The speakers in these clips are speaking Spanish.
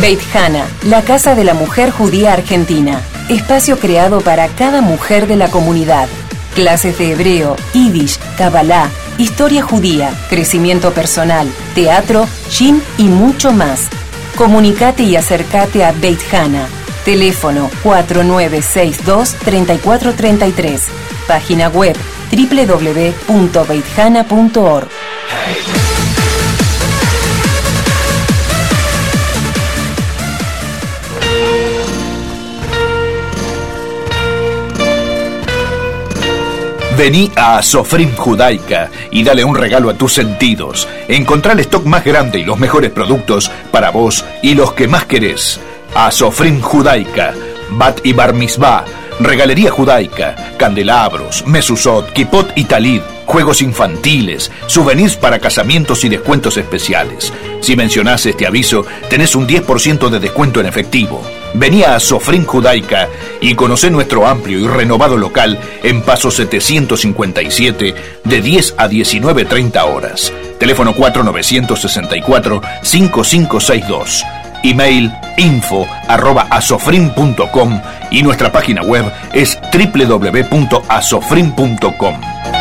Beit la casa de la mujer judía argentina. Espacio creado para cada mujer de la comunidad. Clases de hebreo, yiddish, kabbalah, historia judía, crecimiento personal, teatro, gym y mucho más. Comunicate y acércate a Beit Hana. Teléfono 4962-3433. Página web www.beithana.org. Vení a Sofrim Judaica y dale un regalo a tus sentidos. Encontrá el stock más grande y los mejores productos para vos y los que más querés. A Sofrim Judaica, Bat y Bar Mitzvah, Regalería Judaica, candelabros, mesusot, kipot y talid, juegos infantiles, souvenirs para casamientos y descuentos especiales. Si mencionás este aviso, tenés un 10% de descuento en efectivo. Venía a Sofrin Judaica y conocé nuestro amplio y renovado local en Paso 757 de 10 a 19.30 horas. Teléfono 4964-5562. Email info y nuestra página web es www.asofrin.com.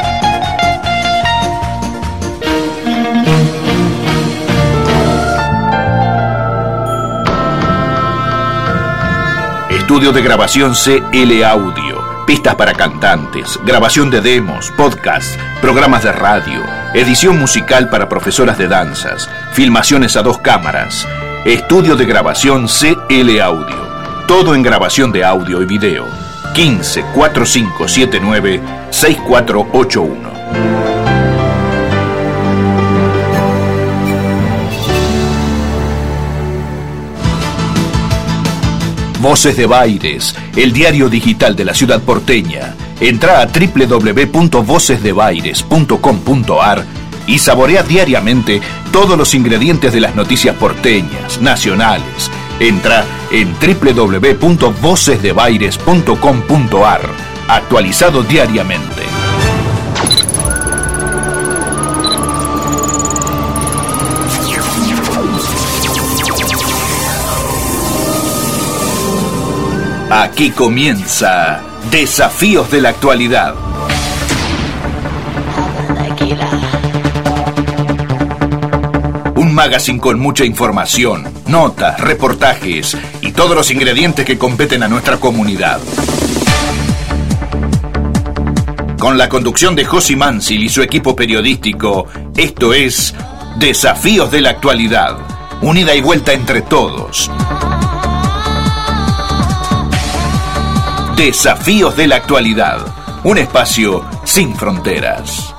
Estudio de grabación CL Audio. Pistas para cantantes, grabación de demos, podcasts, programas de radio, edición musical para profesoras de danzas, filmaciones a dos cámaras. Estudio de grabación CL Audio. Todo en grabación de audio y video. 15 4579 6481. Voces de Baires, el diario digital de la ciudad porteña. Entra a www.vocesdebaires.com.ar y saborea diariamente todos los ingredientes de las noticias porteñas, nacionales. Entra en www.vocesdebaires.com.ar, actualizado diariamente. Aquí comienza Desafíos de la Actualidad. Un magazine con mucha información, notas, reportajes y todos los ingredientes que competen a nuestra comunidad. Con la conducción de Josi Mansil y su equipo periodístico, esto es Desafíos de la Actualidad. Unida y vuelta entre todos. Desafíos de la actualidad. Un espacio sin fronteras.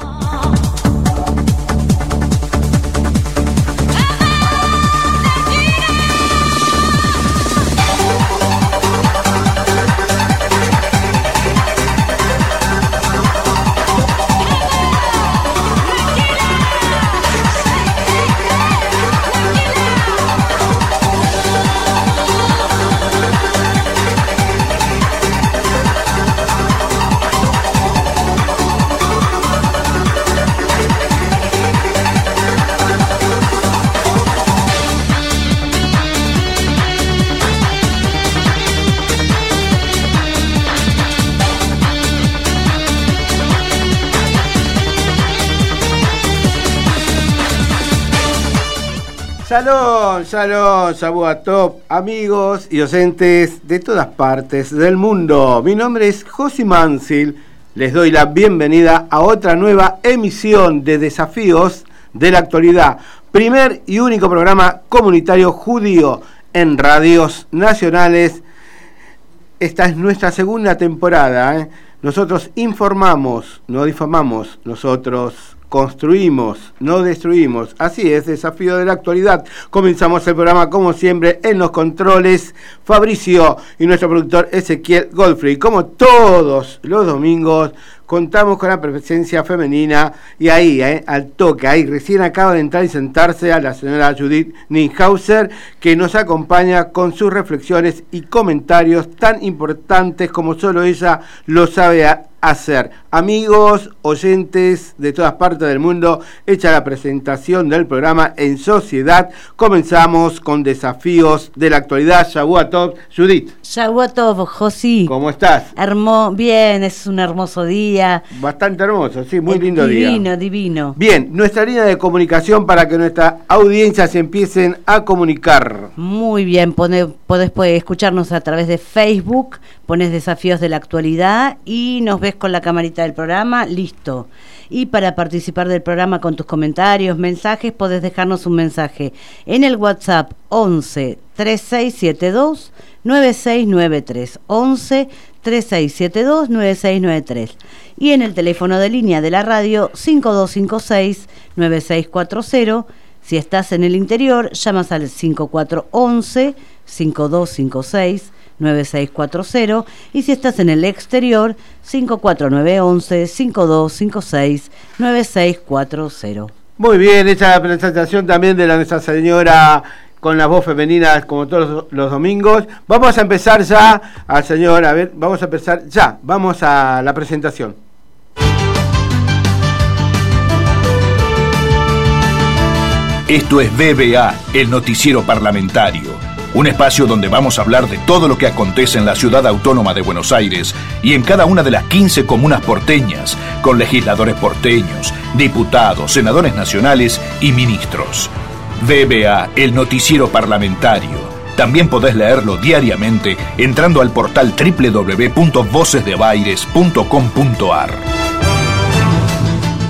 Shalom, shalom, top, amigos y docentes de todas partes del mundo. Mi nombre es Josi Mansil. Les doy la bienvenida a otra nueva emisión de Desafíos de la Actualidad. Primer y único programa comunitario judío en radios nacionales. Esta es nuestra segunda temporada. ¿eh? Nosotros informamos, no difamamos, nosotros construimos, no destruimos. Así es, desafío de la actualidad. Comenzamos el programa como siempre en los controles Fabricio y nuestro productor Ezequiel Goldfrey, como todos los domingos contamos con la presencia femenina y ahí, eh, al toque, ahí recién acaba de entrar y sentarse a la señora Judith Ninhauser, que nos acompaña con sus reflexiones y comentarios tan importantes como solo ella lo sabe hacer. Amigos, oyentes de todas partes del mundo, hecha la presentación del programa en sociedad, comenzamos con desafíos de la actualidad. Shabuatov, Judith. Shabuatov, Josi. ¿Cómo estás? Hermo bien, es un hermoso día. Bastante hermoso, sí, muy lindo día. Divino, divino. Bien, nuestra línea de comunicación para que nuestra audiencia se empiecen a comunicar. Muy bien, podés, podés escucharnos a través de Facebook, pones desafíos de la actualidad y nos ves con la camarita del programa, listo. Y para participar del programa con tus comentarios, mensajes, podés dejarnos un mensaje en el WhatsApp 11 3672 9693 11 3672 9693 y en el teléfono de línea de la radio 5256 9640 si estás en el interior llamas al 5411 5256 9640 y si estás en el exterior 54911 5256 9640. Muy bien, esta presentación también de la Nuestra Señora con la voz femenina como todos los domingos. Vamos a empezar ya al señor, a ver, vamos a empezar ya, vamos a la presentación. Esto es BBA, el noticiero parlamentario un espacio donde vamos a hablar de todo lo que acontece en la ciudad autónoma de Buenos Aires y en cada una de las 15 comunas porteñas, con legisladores porteños, diputados, senadores nacionales y ministros. VBA, el noticiero parlamentario. También podés leerlo diariamente entrando al portal www.vocesdebaires.com.ar.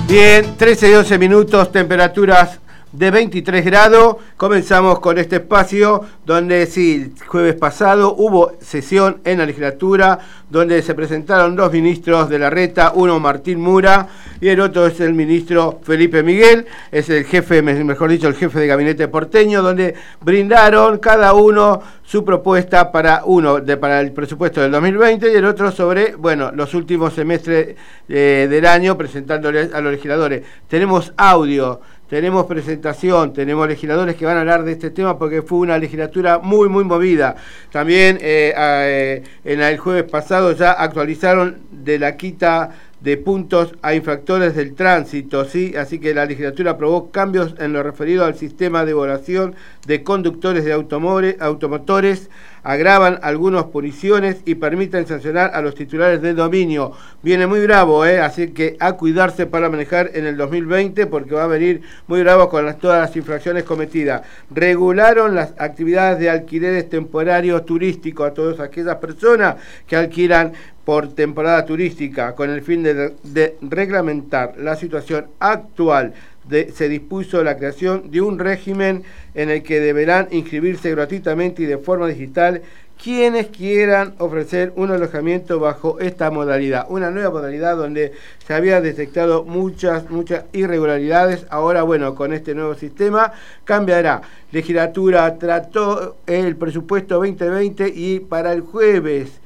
Bien, 13 y 11 minutos, temperaturas de 23 grados. Comenzamos con este espacio donde sí, jueves pasado hubo sesión en la legislatura donde se presentaron dos ministros de la reta, uno Martín Mura y el otro es el ministro Felipe Miguel, es el jefe, mejor dicho, el jefe de gabinete porteño, donde brindaron cada uno su propuesta para uno de, para el presupuesto del 2020 y el otro sobre, bueno, los últimos semestres eh, del año presentándole a los legisladores. Tenemos audio tenemos presentación, tenemos legisladores que van a hablar de este tema porque fue una legislatura muy, muy movida. También eh, eh, en el jueves pasado ya actualizaron de la quita de puntos a infractores del tránsito, ¿sí? Así que la legislatura aprobó cambios en lo referido al sistema de evaluación de conductores de automotores, agravan algunas puniciones y permiten sancionar a los titulares del dominio. Viene muy bravo, ¿eh? Así que a cuidarse para manejar en el 2020 porque va a venir muy bravo con todas las infracciones cometidas. Regularon las actividades de alquileres temporarios turísticos a todas aquellas personas que alquilan por temporada turística con el fin de, reglamentar la situación actual se dispuso la creación de un régimen en el que deberán inscribirse gratuitamente y de forma digital quienes quieran ofrecer un alojamiento bajo esta modalidad. Una nueva modalidad donde se había detectado muchas, muchas irregularidades. Ahora, bueno, con este nuevo sistema cambiará. Legislatura trató el presupuesto 2020 y para el jueves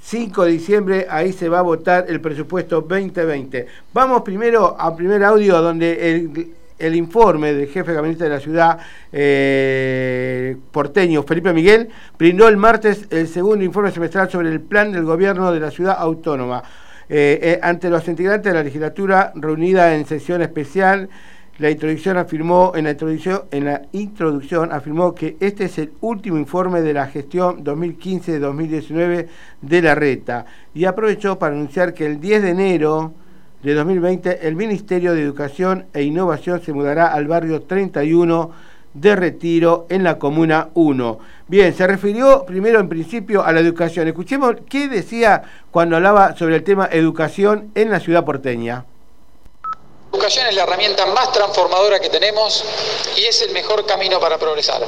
5 de diciembre, ahí se va a votar el presupuesto 2020. Vamos primero al primer audio donde el, informe del jefe de gabinete de la ciudad eh, porteño, Felipe Miguel, brindó el martes el segundo informe semestral sobre el plan del gobierno de la ciudad autónoma. Eh, eh, ante los integrantes de la legislatura reunida en sesión especial, la introducción afirmó, en la introducción, en la introducción afirmó que este es el último informe de la gestión 2015-2019 de la RETA y aprovechó para anunciar que el 10 de enero de 2020 el Ministerio de Educación e Innovación se mudará al barrio 31 de Retiro en la Comuna 1. Bien, se refirió primero en principio a la educación. Escuchemos qué decía cuando hablaba sobre el tema educación en la ciudad porteña. La educación es la herramienta más transformadora que tenemos y es el mejor camino para progresar.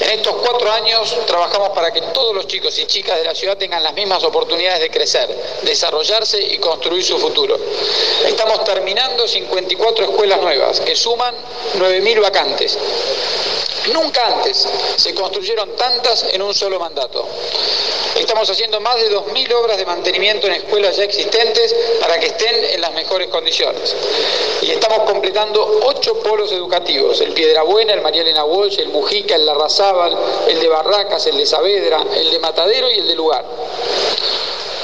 En estos cuatro años trabajamos para que todos los chicos y chicas de la ciudad tengan las mismas oportunidades de crecer, desarrollarse y construir su futuro. Estamos terminando 54 escuelas nuevas que suman 9.000 vacantes. Nunca antes se construyeron tantas en un solo mandato. Estamos haciendo más de 2.000 obras de mantenimiento en escuelas ya existentes para que estén en las mejores condiciones. Y estamos completando ocho polos educativos, el Piedrabuena, el María Elena Walsh, el Mujica, el Larrazábal, el de Barracas, el de Saavedra, el de Matadero y el de Lugar.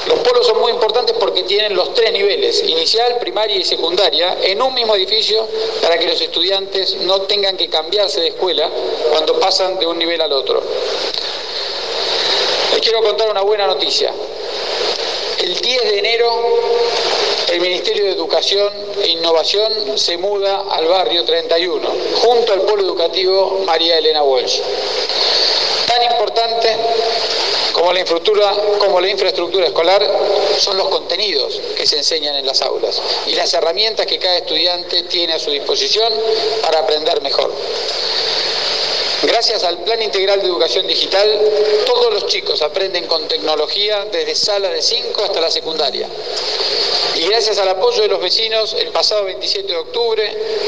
Los polos son muy importantes porque tienen los tres niveles, inicial, primaria y secundaria, en un mismo edificio para que los estudiantes no tengan que cambiarse de escuela cuando pasan de un nivel al otro. Les quiero contar una buena noticia. El 10 de enero el Ministerio de Educación e Innovación se muda al barrio 31, junto al Polo Educativo María Elena Walsh. Tan importante como la infraestructura, como la infraestructura escolar son los contenidos que se enseñan en las aulas y las herramientas que cada estudiante tiene a su disposición para aprender mejor. Gracias al Plan Integral de Educación Digital, todos los chicos aprenden con tecnología desde sala de 5 hasta la secundaria. Y gracias al apoyo de los vecinos, el pasado 27 de octubre,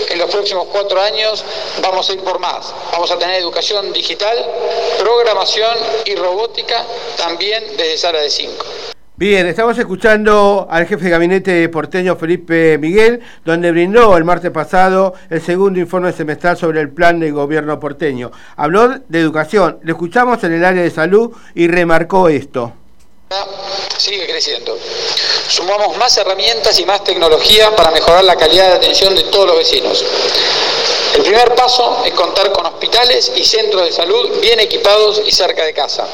en los próximos cuatro años, vamos a ir por más. Vamos a tener educación digital, programación y robótica también desde sala de 5. Bien, estamos escuchando al jefe de gabinete porteño Felipe Miguel, donde brindó el martes pasado el segundo informe semestral sobre el plan de gobierno porteño. Habló de educación, le escuchamos en el área de salud y remarcó esto. Sigue creciendo. Sumamos más herramientas y más tecnología para mejorar la calidad de atención de todos los vecinos. El primer paso es contar con hospitales y centros de salud bien equipados y cerca de casa.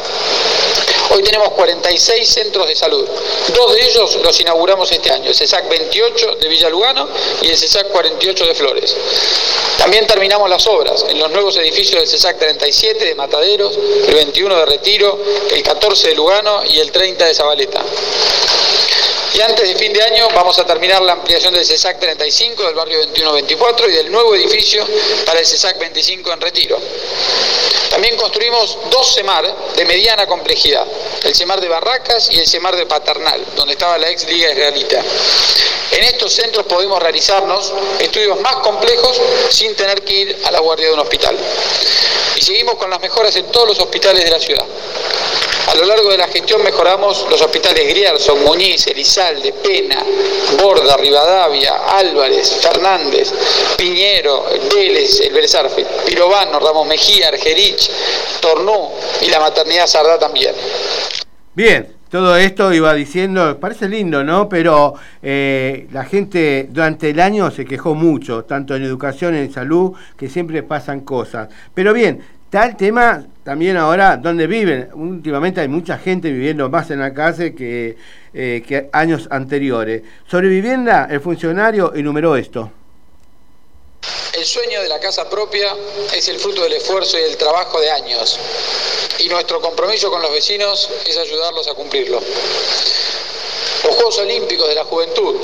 Hoy tenemos 46 centros de salud. Dos de ellos los inauguramos este año, el CESAC 28 de Villa Lugano y el CESAC 48 de Flores. También terminamos las obras en los nuevos edificios del CESAC 37 de Mataderos, el 21 de Retiro, el 14 de Lugano y el 30 de Zabaleta. Y antes de fin de año vamos a terminar la ampliación del CESAC 35 del barrio 21-24 y del nuevo edificio para el CESAC 25 en Retiro. También construimos dos CEMAR de mediana complejidad, el CEMAR de Barracas y el CEMAR de Paternal, donde estaba la ex Liga Israelita. En estos centros podemos realizarnos estudios más complejos sin tener que ir a la guardia de un hospital. Y seguimos con las mejoras en todos los hospitales de la ciudad. A lo largo de la gestión mejoramos los hospitales Grierson, Muñiz, Elizalde, Pena, Borda, Rivadavia, Álvarez, Fernández, Piñero, Vélez, el Vélez Pirovano, Ramos Mejía, Argerich, Tornú y la maternidad Sardá también. Bien, todo esto iba diciendo, parece lindo, ¿no? Pero eh, la gente durante el año se quejó mucho, tanto en educación, en salud, que siempre pasan cosas. Pero bien, Está el tema también ahora donde viven. Últimamente hay mucha gente viviendo más en la calle que, eh, que años anteriores. Sobre vivienda, el funcionario enumeró esto. El sueño de la casa propia es el fruto del esfuerzo y del trabajo de años. Y nuestro compromiso con los vecinos es ayudarlos a cumplirlo. Los Juegos Olímpicos de la Juventud,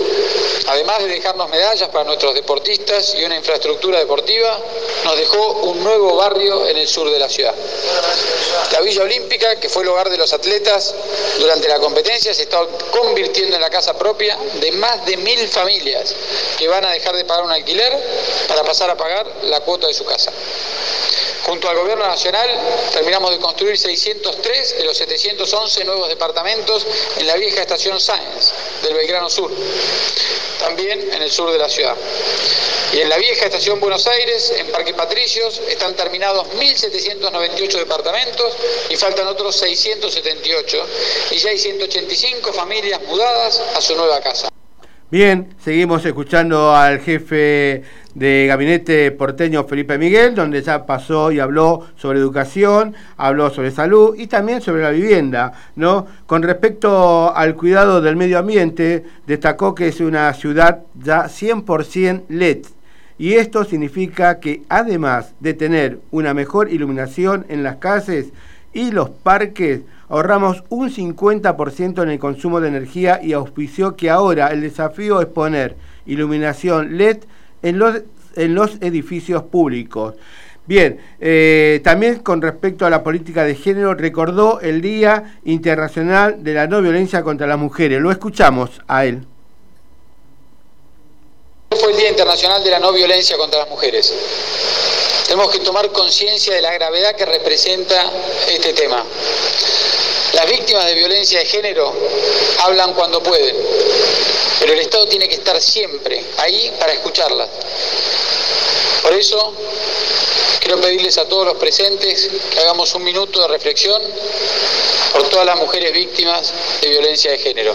además de dejarnos medallas para nuestros deportistas y una infraestructura deportiva, nos dejó un nuevo barrio en el sur de la ciudad. La Villa Olímpica, que fue el hogar de los atletas durante la competencia, se está convirtiendo en la casa propia de más de mil familias que van a dejar de pagar un alquiler para pasar a pagar la cuota de su casa. Junto al Gobierno Nacional terminamos de construir 603 de los 711 nuevos departamentos en la vieja estación Sáenz del Belgrano Sur, también en el sur de la ciudad. Y en la vieja estación Buenos Aires, en Parque Patricios, están terminados 1.798 departamentos y faltan otros 678 y ya hay 185 familias mudadas a su nueva casa. Bien, seguimos escuchando al jefe de gabinete porteño Felipe Miguel, donde ya pasó y habló sobre educación, habló sobre salud y también sobre la vivienda, ¿no? Con respecto al cuidado del medio ambiente, destacó que es una ciudad ya 100% LED. Y esto significa que además de tener una mejor iluminación en las calles y los parques, ahorramos un 50% en el consumo de energía y auspició que ahora el desafío es poner iluminación LED en los, en los edificios públicos. Bien, eh, también con respecto a la política de género, recordó el Día Internacional de la No Violencia contra las Mujeres. Lo escuchamos a él. Fue el Día Internacional de la No Violencia contra las Mujeres. Tenemos que tomar conciencia de la gravedad que representa este tema. Las víctimas de violencia de género hablan cuando pueden, pero el Estado tiene que estar siempre ahí para escucharlas. Por eso, quiero pedirles a todos los presentes que hagamos un minuto de reflexión por todas las mujeres víctimas de violencia de género.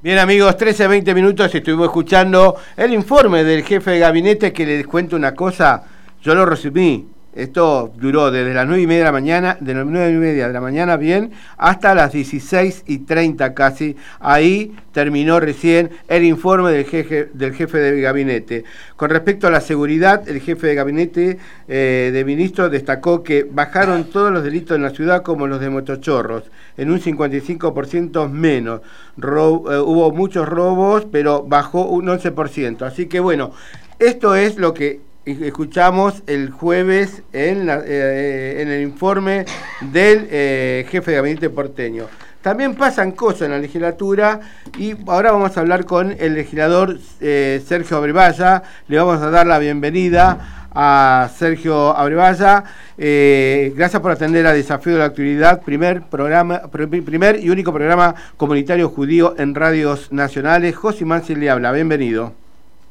Bien amigos, 13 20 minutos estuvimos escuchando el informe del jefe de gabinete que les cuento una cosa, yo lo resumí, esto duró desde las 9 y media de la mañana, de las 9 y media de la mañana bien, hasta las 16 y 30 casi. Ahí terminó recién el informe del jefe, del jefe de gabinete. Con respecto a la seguridad, el jefe de gabinete eh, de ministros destacó que bajaron todos los delitos en la ciudad como los de motochorros, en un 55% menos. Eh, hubo muchos robos, pero bajó un 11%. Así que bueno, esto es lo que escuchamos el jueves en, eh, en el informe del eh, jefe de gabinete porteño. También pasan cosas en la legislatura y ahora vamos a hablar con el legislador eh, Sergio Abrevaya. Le vamos a dar la bienvenida a Sergio Abrevaya. gracias por atender a Desafío de la Actualidad, primer programa, primer y único programa comunitario judío en radios nacionales. José Mansi le habla, bienvenido.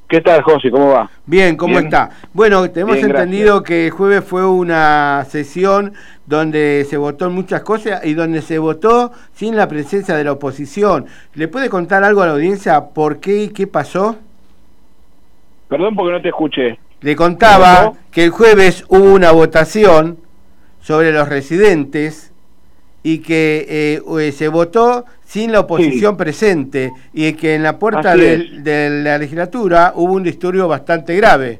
¿Qué tal, José? ¿Cómo va? Bien, ¿cómo está? Bueno, tenemos entendido que el jueves fue una sesión donde se votó muchas cosas y donde se votó sin la presencia de la oposición. ¿Le puede contar algo a la audiencia por qué y qué pasó? Perdón porque no te escuché. Le contaba que el jueves hubo una votación sobre los residentes y que eh, eh, se votó sin la oposición presente y que en la puerta de, la legislatura hubo un disturbio bastante grave.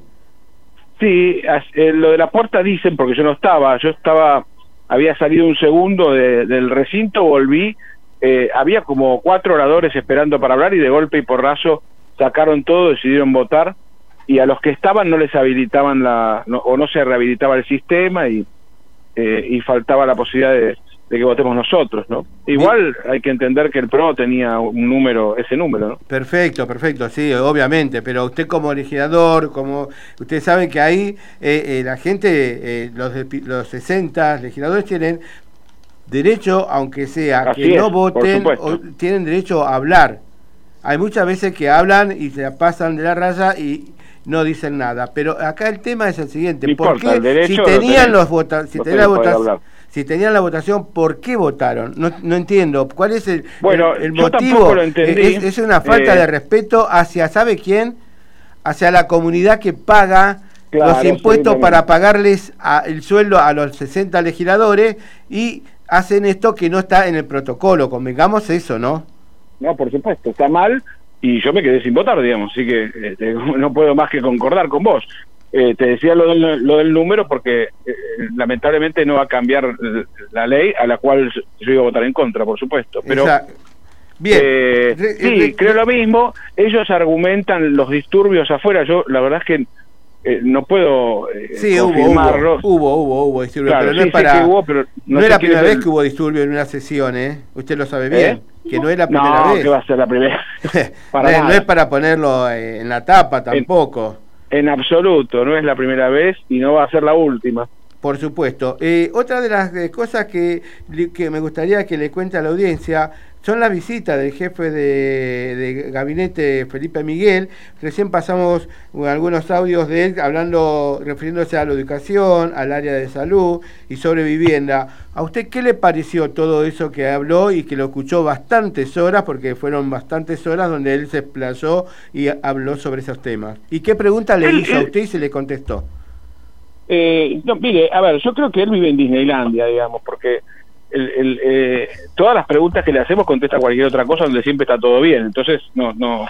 Sí, eh, lo de la puerta dicen, porque yo no estaba, yo estaba, había salido un segundo del recinto, volví, había como cuatro oradores esperando para hablar y de golpe y porrazo sacaron todo, decidieron votar y a los que estaban no les habilitaban la, o no se rehabilitaba el sistema y, y faltaba la posibilidad de de que votemos nosotros, ¿no? Igual hay que entender que el PRO tenía un número, ese número, ¿no? Perfecto, perfecto, sí, obviamente, pero usted como legislador, como usted sabe que ahí eh, eh, la gente, eh, los, los 60 legisladores tienen derecho, aunque sea que no voten, tienen derecho a hablar. Hay muchas veces que hablan y se pasan de la raya y no dicen nada, pero acá el tema es el siguiente, ¿por qué si tenían los votos, si tenían votación si tenían la votación, ¿por qué votaron? No, no entiendo. ¿Cuál es el, bueno, el, motivo? Es, una falta de eh, respeto hacia, ¿sabe quién? Hacia la comunidad que paga los impuestos para pagarles el sueldo a los 60 legisladores y hacen esto que no está en el protocolo. Convengamos eso, ¿no? No, por supuesto, está mal y yo me quedé sin votar, digamos, así que este, no puedo más que concordar con vos. Eh, te decía lo del, lo del número porque eh, lamentablemente no va a cambiar la ley a la cual yo iba a votar en contra, por supuesto. Pero Bien. Eh, sí, creo lo mismo. Ellos argumentan los disturbios afuera. Yo la verdad es que no puedo sí, confirmarlo. Hubo, hubo, hubo, hubo, disturbios, pero no es para. no, es la primera vez que hubo disturbios en una sesión, ¿eh? Usted lo sabe bien. Que no es la primera vez. que va a ser la primera. no, es para ponerlo en la tapa tampoco. En absoluto, no es la primera vez y no va a ser la última. Por supuesto. Eh, otra de las eh, cosas que, que, me gustaría que le cuente a la audiencia son las visitas del jefe de, gabinete Felipe Miguel. Recién pasamos algunos audios de él hablando, refiriéndose a la educación, al área de salud y sobre vivienda. ¿A usted qué le pareció todo eso que habló y que lo escuchó bastantes horas, porque fueron bastantes horas donde él se desplazó y habló sobre esos temas? ¿Y qué pregunta le hizo a usted y se le contestó? Eh, no, mire, a ver, yo creo que él vive en Disneylandia, digamos, porque el, eh, todas las preguntas que le hacemos contesta cualquier otra cosa donde siempre está todo bien. Entonces no no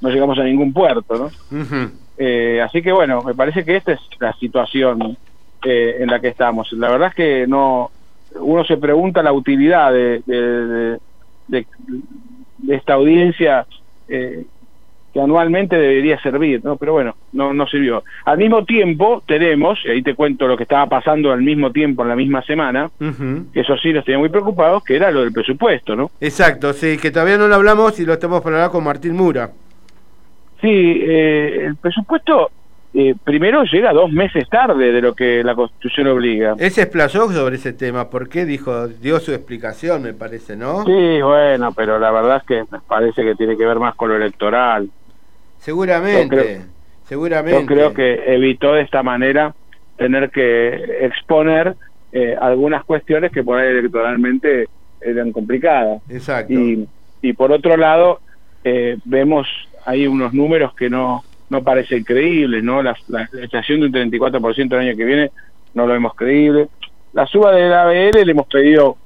no llegamos a ningún puerto, ¿no? Eh, así que bueno, me parece que esta es la situación eh, en la que estamos. La verdad es que no uno se pregunta la utilidad de, de, de, de esta audiencia eh, que anualmente debería servir, ¿no? Pero bueno, no, no sirvió. Al mismo tiempo tenemos, y ahí te cuento lo que estaba pasando al mismo tiempo, en la misma semana, que eso sí nos tenía muy preocupados, que era lo del presupuesto, ¿no? Exacto, sí, que todavía no lo hablamos y lo estamos por hablar con Martín Mura. Sí, eh, el presupuesto, eh, primero llega dos meses tarde de lo que la Constitución obliga. Él se explayó sobre ese tema, ¿por qué dijo? Dio su explicación, me parece, ¿no? Sí, bueno, pero la verdad es que me parece que tiene que ver más con lo electoral. Seguramente, seguramente. Yo creo que evitó de esta manera tener que exponer eh, algunas cuestiones que por ahí electoralmente eran complicadas. Exacto. Y, y por otro lado, eh, vemos ahí unos números que no no parecen creíbles, ¿no? La, la inflación de un 34% el año que viene no lo vemos creíble. La suba de la ABL le hemos pedido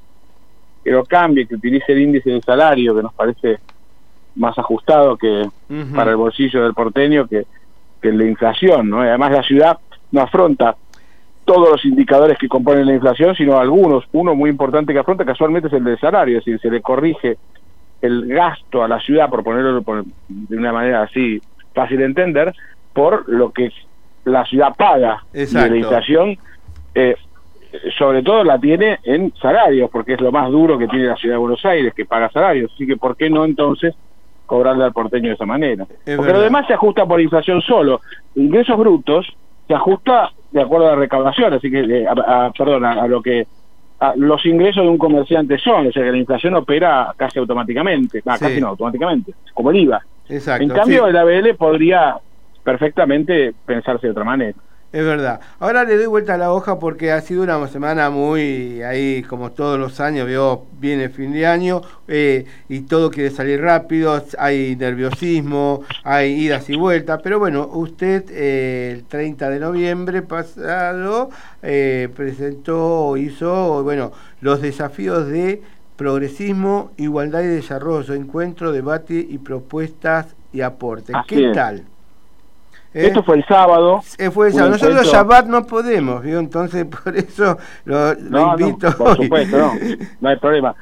que lo cambie, que utilice el índice de salario, que nos parece más ajustado que para el bolsillo del porteño que, que la inflación, ¿no? además la ciudad no afronta todos los indicadores que componen la inflación, sino algunos. Uno muy importante que afronta casualmente es el del salario, es decir, se le corrige el gasto a la ciudad, por ponerlo de una manera así fácil de entender, por lo que la ciudad paga. Y la inflación, eh, sobre todo la tiene en salarios, porque es lo más duro que tiene la ciudad de Buenos Aires, que paga salarios. Así que, ¿por qué no entonces cobrarle al porteño de esa manera? porque lo demás se ajusta por inflación solo. Ingresos brutos se ajusta de acuerdo a la recaudación, así que, eh, a, perdón, a, lo que los ingresos de un comerciante son, o sea que la inflación opera casi automáticamente, casi no, automáticamente, como el IVA. Exacto, en cambio, el ABL podría perfectamente pensarse de otra manera. Es verdad. Ahora le doy vuelta a la hoja porque ha sido una semana muy ahí, como todos los años, veo, viene fin de año eh, y todo quiere salir rápido, hay nerviosismo, hay idas y vueltas, pero bueno, usted eh, el 30 de noviembre pasado eh, presentó, hizo, bueno, los desafíos de progresismo, igualdad y desarrollo, encuentro, debate y propuestas y aportes. ¿Qué tal? ¿Eh? Esto fue el sábado. Eh, fue el sábado. Nosotros Shabbat no podemos, ¿vio? Entonces, por eso lo, invito. No, por supuesto, no. No hay problema.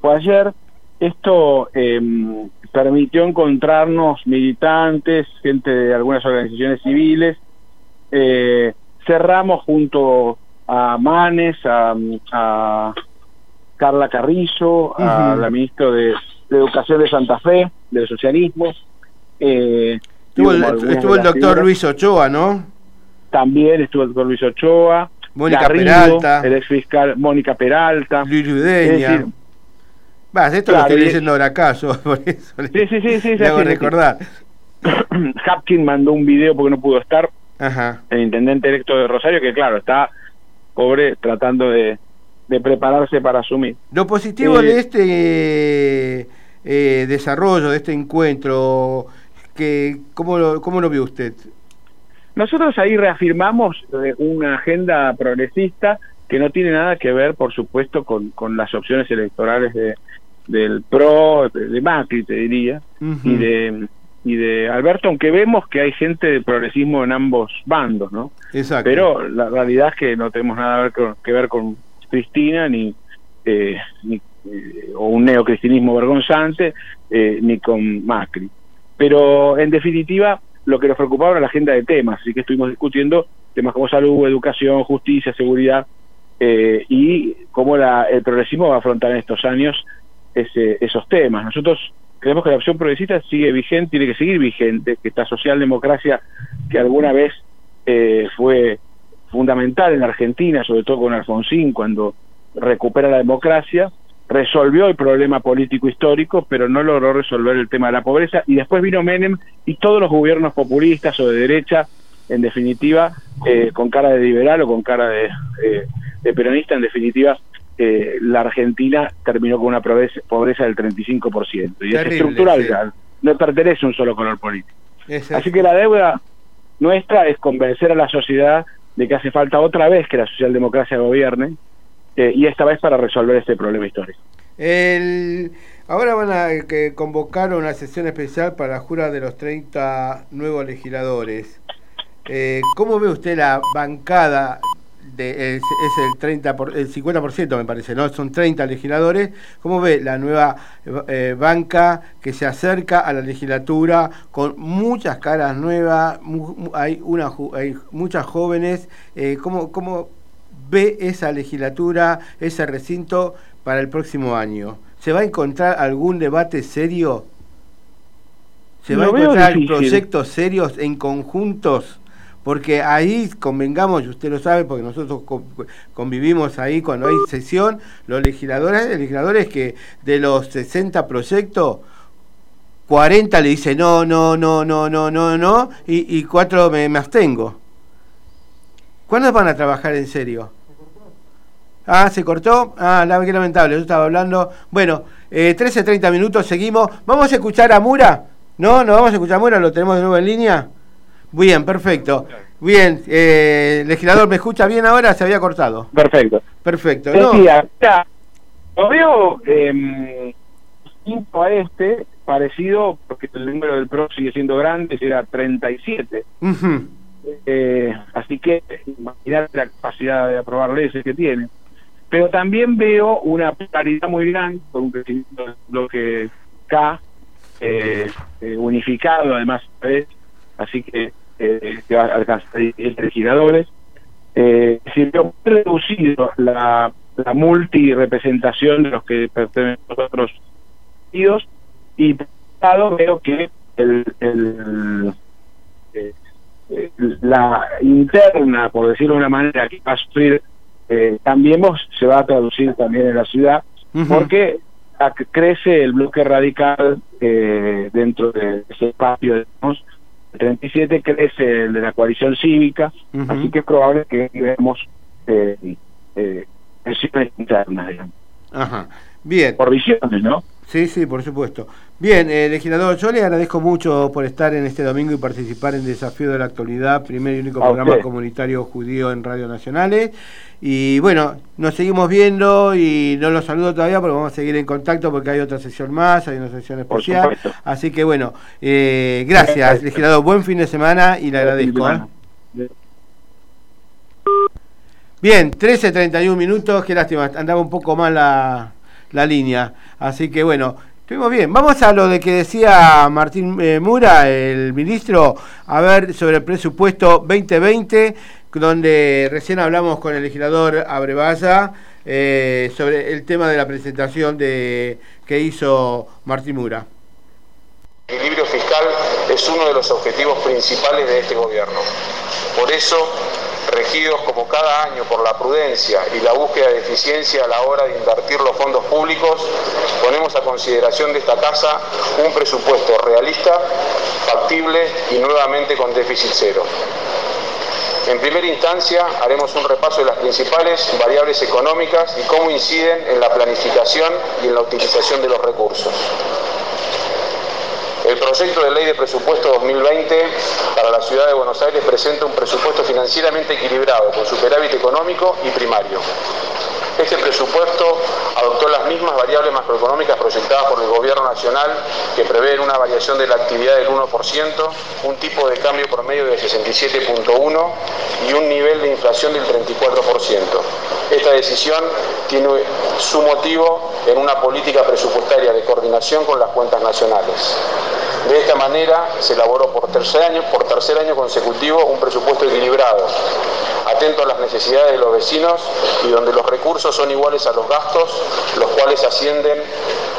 Fue ayer. Esto em, permitió encontrarnos militantes, gente de algunas organizaciones civiles. Eh, cerramos junto a Manes, a, a Carla Carrizo, a la ministra de, Educación de Santa Fe, del socialismo. Eh, estuvo el, doctor Luis Ochoa, ¿no? También estuvo el doctor Luis Ochoa. Mónica Peralta. El ex fiscal Mónica Peralta. Luis Ludeña. esto lo estoy leyendo ahora acaso, por eso sí, sí, sí, sí, le recordar. Hapkin mandó un video porque no pudo estar. Ajá. El intendente electo de Rosario, que claro, está pobre tratando de, de prepararse para asumir. Lo positivo de eh, este eh, desarrollo, de este encuentro, que, ¿cómo, lo, ¿cómo lo ve usted? Nosotros ahí reafirmamos eh, una agenda progresista que no tiene nada que ver, por supuesto, con, con las opciones electorales de, del PRO, de, Macri, te diría, y de y de Alberto, aunque vemos que hay gente de progresismo en ambos bandos, ¿no? Exacto. Pero la realidad es que no tenemos nada que ver con Cristina ni, eh, ni eh, o un neocristinismo vergonzante eh, ni con Macri. Pero en definitiva lo que nos preocupaba era la agenda de temas, así que estuvimos discutiendo temas como salud, educación, justicia, seguridad y cómo la, el progresismo va a afrontar en estos años ese, esos temas. Nosotros creemos que la opción progresista sigue vigente, tiene que seguir vigente, que esta socialdemocracia que alguna vez fue fundamental en Argentina, sobre todo con Alfonsín, cuando recupera la democracia, resolvió el problema político histórico, pero no logró resolver el tema de la pobreza, y después vino Menem y todos los gobiernos populistas o de derecha, en definitiva, eh, con cara de liberal o con cara de, de peronista, en definitiva, eh, la Argentina terminó con una pobreza, del 35%, y es estructural ya, no pertenece a un solo color político. Así. que la deuda nuestra es convencer a la sociedad de que hace falta otra vez que la socialdemocracia gobierne eh, y esta vez para resolver este problema histórico. El, ahora van a que convocar una sesión especial para la jura de los 30 nuevos legisladores. Eh, ¿Cómo ve usted la bancada es, el 30 por, el 50% me parece, ¿no? Son 30 legisladores. ¿Cómo ve la nueva eh, banca que se acerca a la legislatura con muchas caras nuevas? hay una hay muchas jóvenes. Eh, ¿cómo, ¿Cómo ve esa legislatura, ese recinto para el próximo año? ¿Se va a encontrar algún debate serio? ¿Se va a encontrar proyectos serios en conjuntos? Porque ahí convengamos, y usted lo sabe, porque nosotros convivimos ahí cuando hay sesión, los legisladores, legisladores que de los 60 proyectos, 40 le dicen no, no, no, no, no, no, no, y, y 4 me, me abstengo. ¿Cuándo van a trabajar en serio? Ah, se cortó. Ah, qué lamentable. Yo estaba hablando. Bueno, eh, 13, 30 minutos, seguimos. ¿Vamos a escuchar a Mura? ¿No? ¿No vamos a escuchar a Mura? ¿Lo tenemos de nuevo en línea? Bien, perfecto. Bien, eh, legislador, ¿me escucha bien ahora? Se había cortado. Perfecto. Perfecto. Decía, lo veo eh, a este, parecido, porque el número del PRO sigue siendo grande, era 37. eh, así que imagínate la capacidad de aprobar leyes que tiene pero también veo una claridad muy grande por un crecimiento del bloque K eh, eh, unificado además así que, eh, que va a alcanzar legisladores. Eh, si veo reducido la, la multirepresentación de los que pertenecen a otros partidos y por lado veo que el, el eh, la interna, por decirlo de una manera, que va a sufrir eh, Cambiemos se va a traducir también en la ciudad, porque crece el bloque radical eh, dentro de ese espacio, digamos, 37 crece el de la coalición cívica, así que es probable que veamos eh, eh, internas, digamos. Ajá. Bien. Por visiones, ¿no? Sí, sí, por supuesto. Bien, eh, legislador, yo le agradezco mucho por estar en este domingo y participar en Desafío de la Actualidad, primer y único programa comunitario judío en Radio Nacionales. Y bueno, nos seguimos viendo y no los saludo todavía porque vamos a seguir en contacto porque hay otra sesión más, hay una sesión especial. Así que bueno, eh, gracias, legislador. Buen fin de semana y le agradezco. ¿eh? Bien, 13.31 minutos, qué lástima, andaba un poco mal la, la línea. Así que bueno, estuvimos bien. Vamos a lo de que decía Martín eh, Mura, el ministro, a ver sobre el presupuesto 2020, donde recién hablamos con el legislador Abrevaya eh, sobre el tema de la presentación de que hizo Martín Mura. El equilibrio fiscal es uno de los objetivos principales de este gobierno. Por eso regidos como cada año por la prudencia y la búsqueda de eficiencia a la hora de invertir los fondos públicos, ponemos a consideración de esta Casa un presupuesto realista, factible y nuevamente con déficit cero. En primera instancia, haremos un repaso de las principales variables económicas y cómo inciden en la planificación y en la utilización de los recursos. El proyecto de ley de presupuesto 2020 para la ciudad de Buenos Aires presenta un presupuesto financieramente equilibrado, con superávit económico y primario. Este presupuesto adoptó las mismas variables macroeconómicas proyectadas por el Gobierno Nacional, que prevén una variación de la actividad del 1%, un tipo de cambio promedio de 67.1 y un nivel de inflación del 34%. Esta decisión tiene su motivo en una política presupuestaria de coordinación con las cuentas nacionales. De esta manera se elaboró por tercer año, consecutivo un presupuesto equilibrado, atento a las necesidades de los vecinos y donde los recursos son iguales a los gastos, los cuales ascienden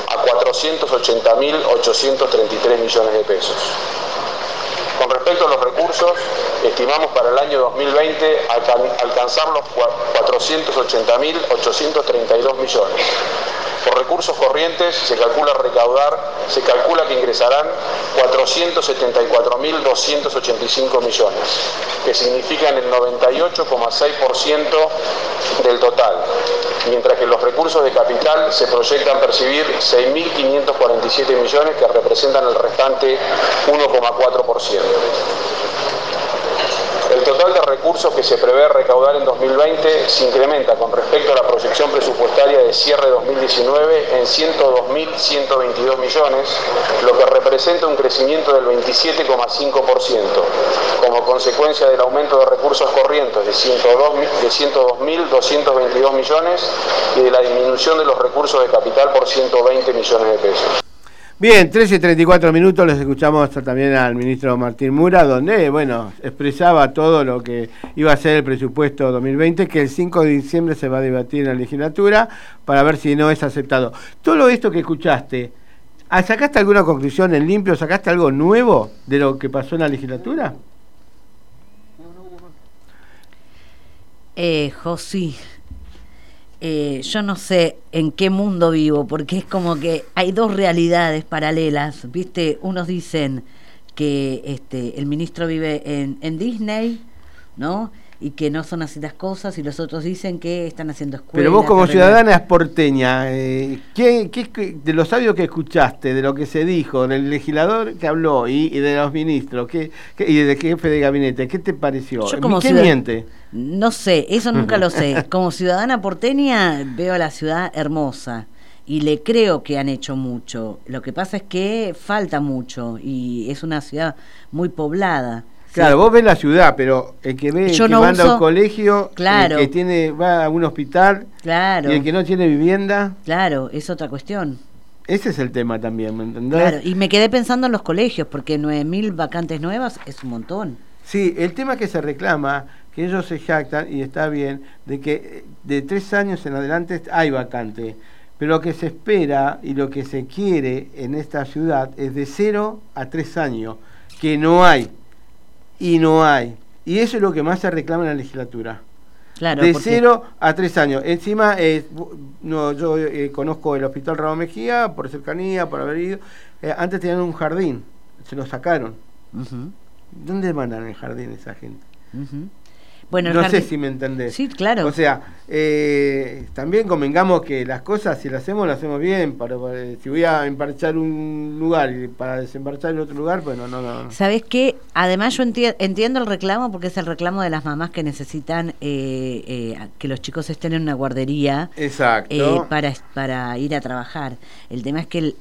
a 480.833 millones de pesos. Con respecto a los recursos, estimamos para el año 2020 alcanzar los 480.832 millones por recursos corrientes se calcula recaudar, se calcula que ingresarán 474.285 millones, que significan el 98,6% del total, mientras que los recursos de capital se proyectan percibir 6.547 millones que representan el restante 1,4%. El total de recursos que se prevé recaudar en 2020 se incrementa con respecto a la proyección presupuestaria de cierre 2019 en 102.122 millones, lo que representa un crecimiento del 27,5%, como consecuencia del aumento de recursos corrientes de 102.222 millones y de la disminución de los recursos de capital por 120 millones de pesos. Bien, 13 y 34 minutos les escuchamos también al ministro Martín Mura, donde, bueno, expresaba todo lo que iba a ser el presupuesto 2020, que el 5 de diciembre se va a debatir en la legislatura para ver si no es aceptado. Todo esto que escuchaste, ¿sacaste alguna conclusión en limpio? ¿Sacaste algo nuevo de lo que pasó en la legislatura? Eh, José, eh, yo no sé en qué mundo vivo, porque es como que hay dos realidades paralelas, ¿viste? Unos dicen que este, el ministro vive en, en Disney, ¿no? y que no son así las cosas y los otros dicen que están haciendo escuelas. Pero vos como ciudadana porteña, eh, ¿qué, qué, de los sabios que escuchaste, de lo que se dijo, del legislador que habló y, de los ministros qué, y del jefe de gabinete, qué te pareció? ¿Qué miente? No sé, eso nunca lo sé. Como ciudadana porteña veo a la ciudad hermosa y le creo que han hecho mucho. Lo que pasa es que falta mucho y es una ciudad muy poblada. Claro, vos ves la ciudad, pero el que ve que manda a un colegio, el que tiene va a un hospital, claro. y el que no tiene vivienda. Claro, es otra cuestión. Ese es el tema también, ¿me entendés? Claro, y me quedé pensando en los colegios, porque 9.000 vacantes nuevas es un montón. Sí, el tema que se reclama, que ellos se jactan, y está bien, de que de tres años en adelante hay vacante. Pero lo que se espera y lo que se quiere en esta ciudad es de cero a tres años, que no hay y no hay. Y eso es lo que más se reclama en la legislatura. Claro, de cero a tres años. Encima, eh, no, yo eh, conozco el Hospital Ramón Mejía por cercanía, por haber ido. Eh, antes tenían un jardín, se lo sacaron. ¿Dónde mandan el jardín esa gente? Bueno, no sé si me entendés. Sí, claro. O sea, eh, también convengamos que las cosas, si las hacemos, las hacemos bien. Para, si voy a emparchar un lugar y para desembarchar en otro lugar, bueno, no, no. ¿Sabés qué? Además, yo entiendo el reclamo porque es el reclamo de las mamás que necesitan eh, eh, que los chicos estén en una guardería. Exacto. para, para ir a trabajar. El tema es que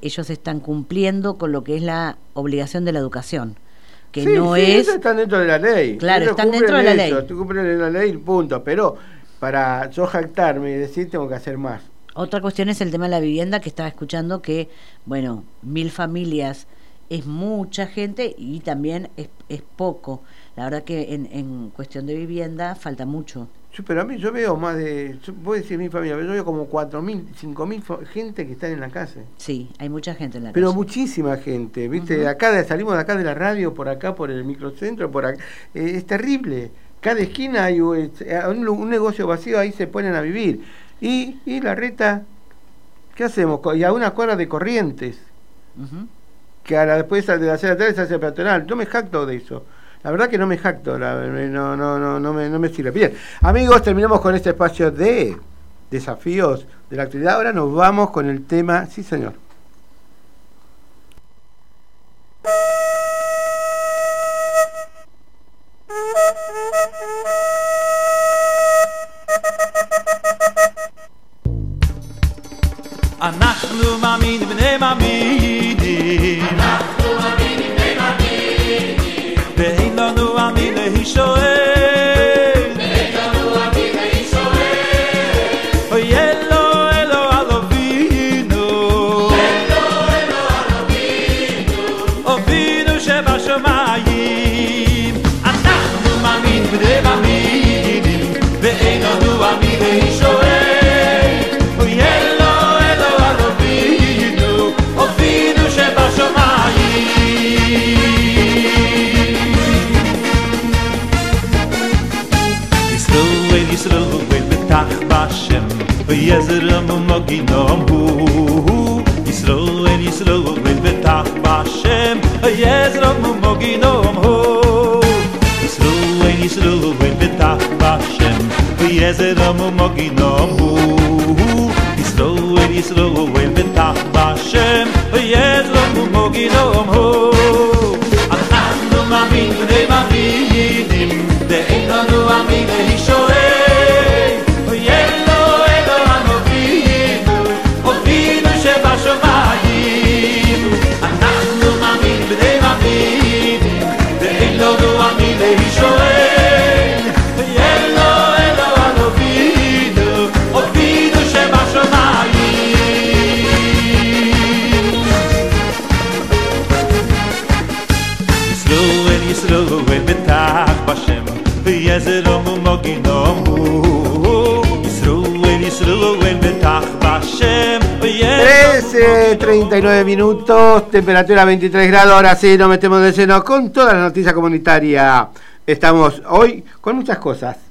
ellos están cumpliendo con lo que es la obligación de la educación que no es... están dentro de la ley. Claro, están dentro de la ley. Tú cumplen la ley, punto. Pero para yo jactarme y decir, tengo que hacer más. Otra cuestión es el tema de la vivienda, que estaba escuchando que, bueno, mil familias es mucha gente y también es, es poco. La verdad que en, en cuestión de vivienda falta mucho pero a mí yo veo más de, voy a decir mi familia, yo veo como 4.000, 5.000 gente que están en la casa. Sí, hay mucha gente en la casa. Pero muchísima gente, ¿viste? Acá salimos de acá de la radio, por acá, por el microcentro, por acá. Eh, es terrible. Cada esquina hay un, negocio vacío, ahí se ponen a vivir. Y, y la reta, ¿qué hacemos? Y a una cuadra de corrientes, que a la, después de la cena tarde se hace peatonal. Yo me jacto de eso. La verdad que no me jacto, no, no, no, no, me, no sirve. Bien, amigos, terminamos con este espacio de desafíos de la actividad. Ahora nos vamos con el tema, sí señor. יזרם ginom hu hu isro en isro vet ta ba shem yezro mo mo ginom hu isro en isro vet ta ba shem yezro mo mo ginom hu. Hu isro en isro vet ta ba yezro mo ginom hu 13, 39 minutos, temperatura 23 grados, ahora sí, nos metemos de lleno con toda la noticia comunitaria. Estamos hoy con muchas cosas.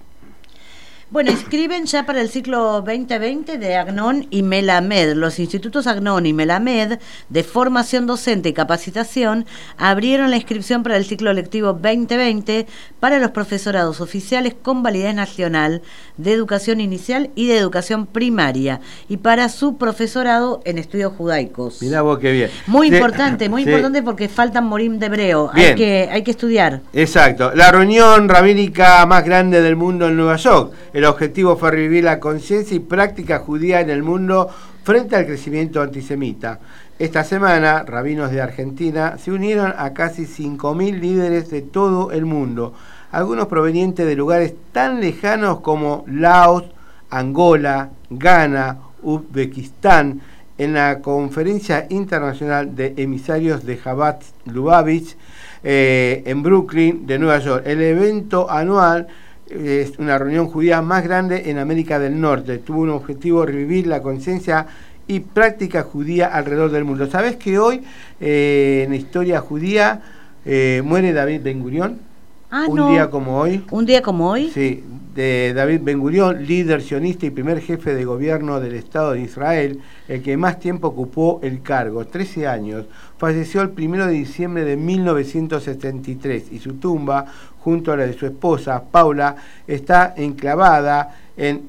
Bueno, inscriben ya para el ciclo 2020 de Agnon y Melamed. Los institutos Agnon y Melamed de formación docente y capacitación abrieron la inscripción para el ciclo lectivo 2020 para los profesorados oficiales con validez nacional de educación inicial y de educación primaria y para su profesorado en estudios judaicos. Mirá vos qué bien. Muy importante, muy sí. importante porque faltan morim de hebreo. Hay que, hay que estudiar. Exacto. La reunión rabínica más grande del mundo en Nueva York. El objetivo fue revivir la conciencia y práctica judía en el mundo frente al crecimiento antisemita. Esta semana, rabinos de Argentina se unieron a casi 5.000 líderes de todo el mundo, algunos provenientes de lugares tan lejanos como Laos, Angola, Ghana, Uzbekistán, en la Conferencia Internacional de Emisarios de Jabat Lubavitch eh, en Brooklyn, de Nueva York. El evento anual es una reunión judía más grande en América del Norte. Tuvo un objetivo revivir la conciencia y práctica judía alrededor del mundo. ¿Sabes que hoy eh, en historia judía eh, muere David Ben Gurión? Ah, un no. día como hoy. Un día como hoy. Sí, de David Ben Gurión, líder sionista y primer jefe de gobierno del Estado de Israel, el que más tiempo ocupó el cargo, 13 años. Falleció el 1 de diciembre de 1973 y su tumba, junto a la de su esposa, Paula, está enclavada en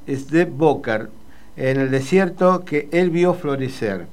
Boker, en el desierto que él vio florecer.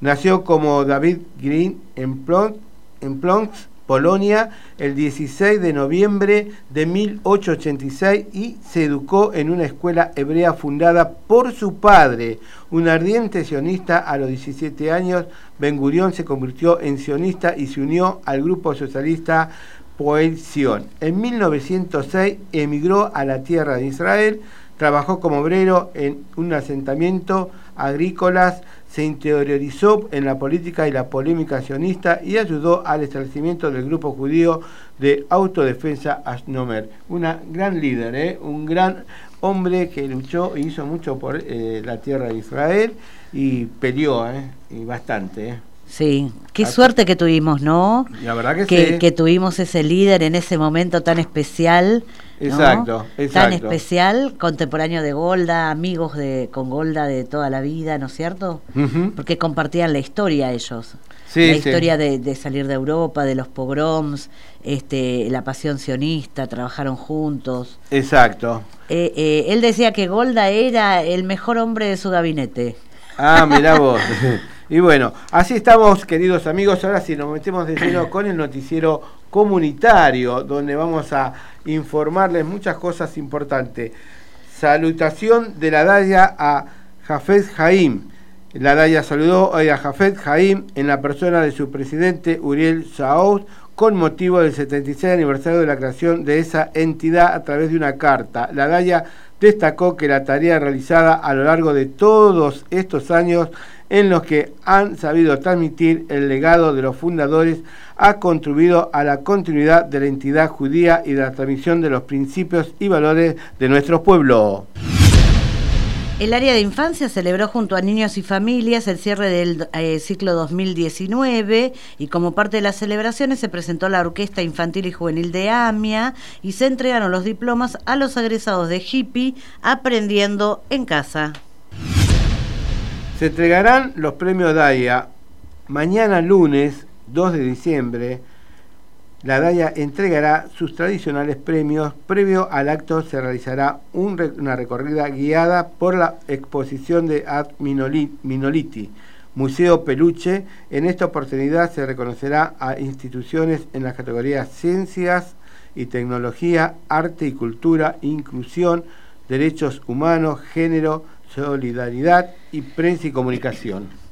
Nació como David Green en Plon- en Plonsk, Polonia, el 16 de noviembre de 1886 y se educó en una escuela hebrea fundada por su padre, un ardiente sionista a los 17 años. Ben Gurión se convirtió en sionista y se unió al grupo socialista Poel Sion. En 1906 emigró a la tierra de Israel, trabajó como obrero en un asentamiento agrícolas, se interiorizó en la política y la polémica sionista y ayudó al establecimiento del grupo judío de autodefensa Ashnomer. Una gran líder, ¿eh? un gran hombre que luchó e hizo mucho por eh, la tierra de Israel y peleó, ¿eh? y bastante. ¿eh? Sí, qué suerte que tuvimos, ¿no? La verdad que, Que, sí. que tuvimos ese líder en ese momento tan especial. ¿No? Exacto, Tan exacto. especial, contemporáneo de Golda, amigos de con Golda de toda la vida, ¿no es cierto? Porque compartían la historia ellos. Sí, la sí. historia de, de salir de Europa, de los pogroms, este, la pasión sionista, trabajaron juntos. Exacto. Eh, eh, él decía que Golda era el mejor hombre de su gabinete. Ah, mirá vos. Y bueno, así estamos, queridos amigos. Ahora sí, nos metemos de lleno con el noticiero comunitario, donde vamos a informarles muchas cosas importantes. Salutación de la Daya a Jafet Jaim. La Daya saludó hoy a Jafet Jaim en la persona de su presidente Uriel Saoud con motivo del 76 aniversario de la creación de esa entidad a través de una carta. La Daya destacó que la tarea realizada a lo largo de todos estos años en los que han sabido transmitir el legado de los fundadores ha contribuido a la continuidad de la entidad judía y de la transmisión de los principios y valores de nuestro pueblo. El área de infancia celebró junto a niños y familias el cierre del eh, ciclo 2019 y como parte de las celebraciones se presentó la Orquesta Infantil y Juvenil de AMIA y se entregaron los diplomas a los egresados de Hippie aprendiendo en casa. Se entregarán los premios DAIA mañana lunes 2 de diciembre. La DAIA entregará sus tradicionales premios. Previo al acto se realizará un re- una recorrida guiada por la exposición de Ad Minoli- Minoliti, Museo Peluche. En esta oportunidad se reconocerá a instituciones en las categorías Ciencias y Tecnología, Arte y Cultura, Inclusión, Derechos Humanos, Género, Solidaridad y Prensa y Comunicación.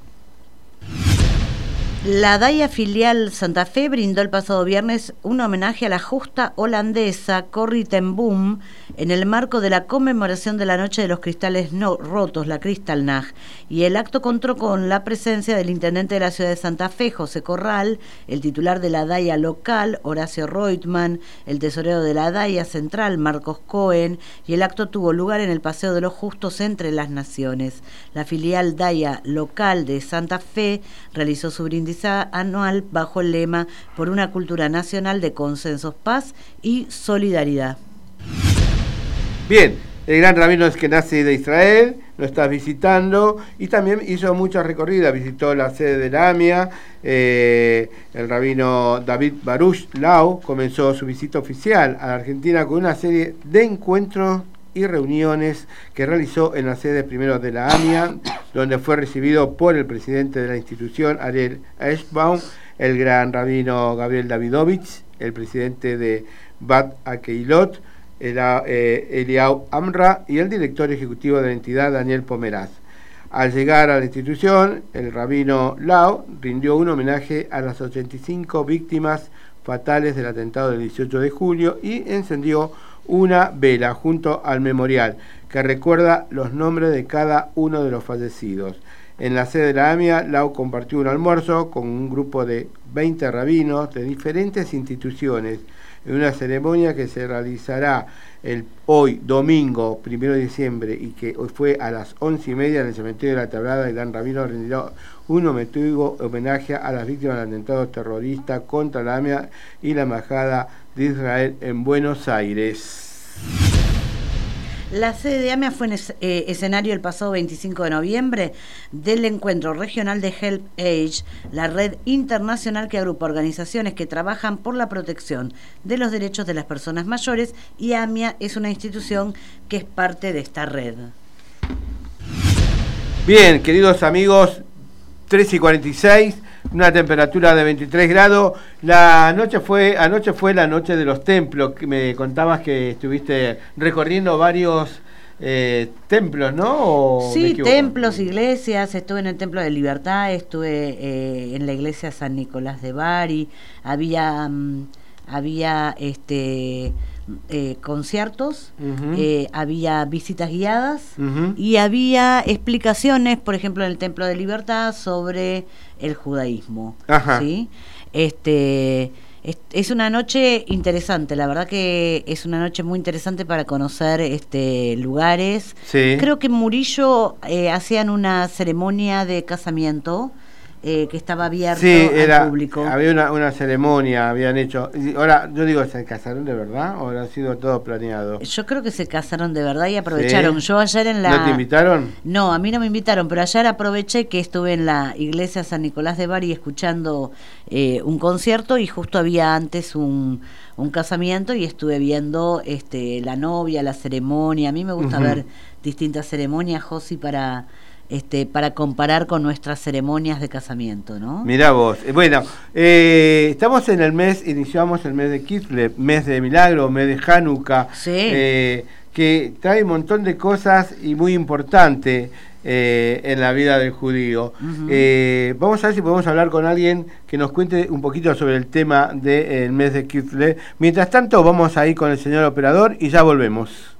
La DAIA filial Santa Fe brindó el pasado viernes un homenaje a la justa holandesa Corrie ten Boom en el marco de la conmemoración de la Noche de los Cristales no Rotos, la Kristallnacht, y el acto contó con la presencia del intendente de la ciudad de Santa Fe, José Corral, el titular de la DAIA local, Horacio Reutemann, el tesorero de la DAIA central, Marcos Cohen, y el acto tuvo lugar en el Paseo de los Justos entre las Naciones. La filial DAIA local de Santa Fe realizó su brindis anual bajo el lema por una cultura nacional de consensos, paz y solidaridad. Bien, el gran rabino es que nace de Israel, lo estás visitando y también hizo muchas recorridas, visitó la sede de la AMIA, eh, el rabino David Baruch Lau comenzó su visita oficial a la Argentina con una serie de encuentros y reuniones que realizó en la sede primero de la AMIA, donde fue recibido por el presidente de la institución, Ariel Eschbaum, el gran rabino Gabriel Davidovich, el presidente de Bat Akeilot, eh, Eliau Amra y el director ejecutivo de la entidad, Daniel Pomeraz. Al llegar a la institución, el rabino Lau rindió un homenaje a las 85 víctimas fatales del atentado del 18 de julio y encendió una vela junto al memorial que recuerda los nombres de cada uno de los fallecidos. En la sede de la AMIA, Lau compartió un almuerzo con un grupo de 20 rabinos de diferentes instituciones en una ceremonia que se realizará el hoy, domingo, primero de diciembre, y que hoy fue a las once y media en el cementerio de la Tablada, el gran rabino rendirá un homenaje a las víctimas del atentado terrorista contra la AMIA y la Embajada de Israel en Buenos Aires. La sede de AMIA fue en eh, escenario el pasado 25 de noviembre del encuentro regional de Help Age, la red internacional que agrupa organizaciones que trabajan por la protección de los derechos de las personas mayores y AMIA es una institución que es parte de esta red. Bien, queridos amigos, 3 y 46 una temperatura de 23 grados. La noche fue, anoche fue la noche de los templos, que me contabas que estuviste recorriendo varios eh, templos, ¿no? sí, templos, iglesias, estuve en el Templo de Libertad, estuve eh, en la iglesia San Nicolás de Bari, había, mm, había este eh, conciertos, eh, había visitas guiadas y había explicaciones, por ejemplo, en el Templo de Libertad sobre el judaísmo. ¿sí? Este, es, una noche interesante, la verdad que es una noche muy interesante para conocer este lugares. Creo que en Murillo eh, hacían una ceremonia de casamiento eh, que estaba abierto al público. Había una, una, ceremonia, habían hecho. Ahora, yo digo, ¿se casaron de verdad o ha sido todo planeado? Yo creo que se casaron de verdad y aprovecharon. Yo ayer en la. ¿No te invitaron? No, a mí no me invitaron, pero ayer aproveché que estuve en la iglesia San Nicolás de Bari escuchando eh, un concierto y justo había antes un, un casamiento y estuve viendo este la novia, la ceremonia. A mí me gusta ver distintas ceremonias, Josi, para este, para comparar con nuestras ceremonias de casamiento, ¿no? Mirá vos. Eh, bueno, eh, estamos en el mes, iniciamos el mes de Kislev, mes de milagro, mes de Hanukkah, eh, que trae un montón de cosas y muy importante. en la vida del judío. vamos a ver si podemos hablar con alguien que nos cuente un poquito sobre el tema del mes de Kislev. Mientras tanto, vamos a ir con el señor operador y ya volvemos.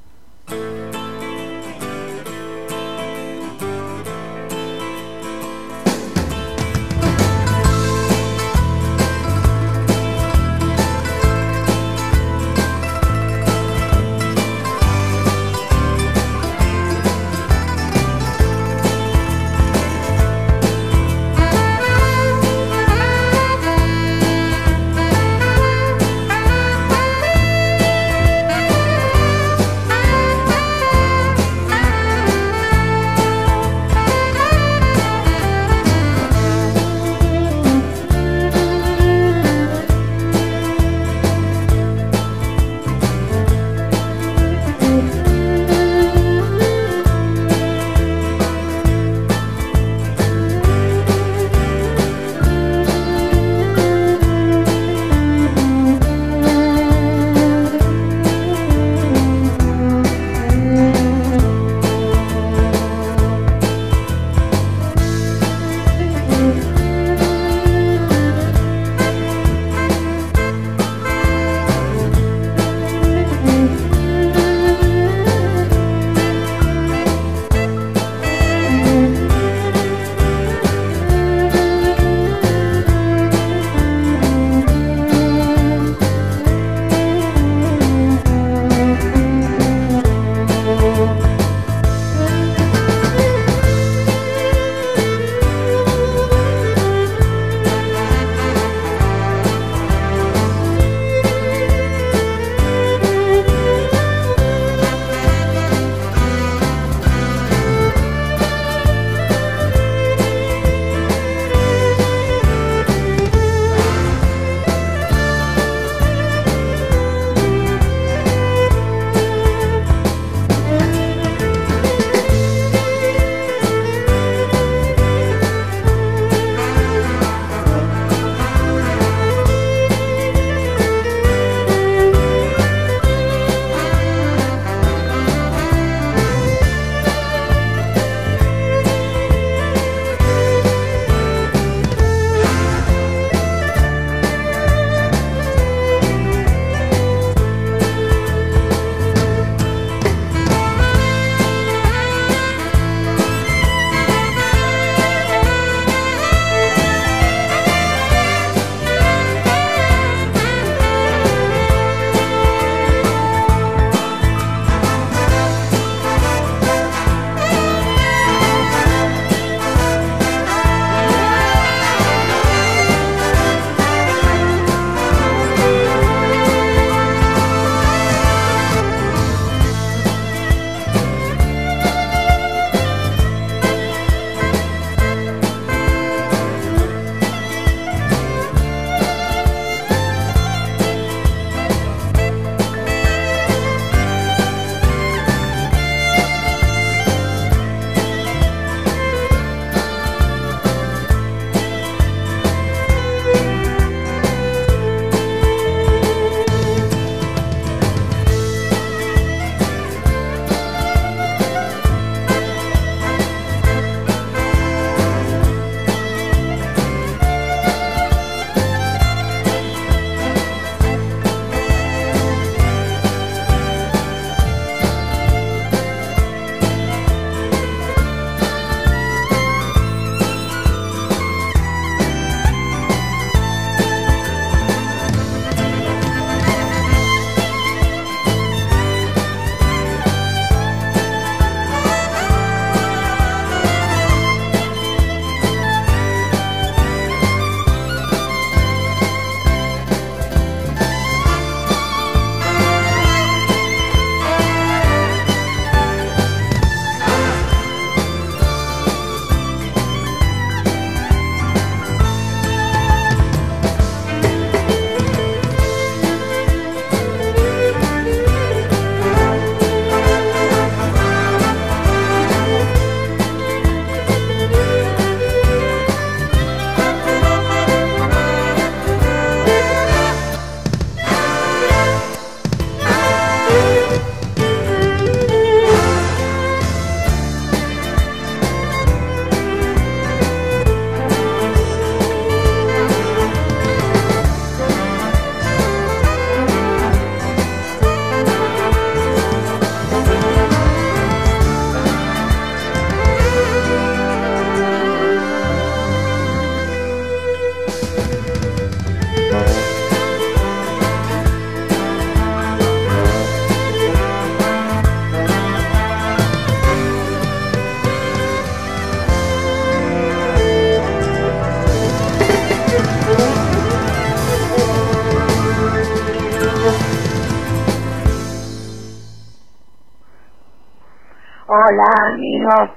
Hola amigos,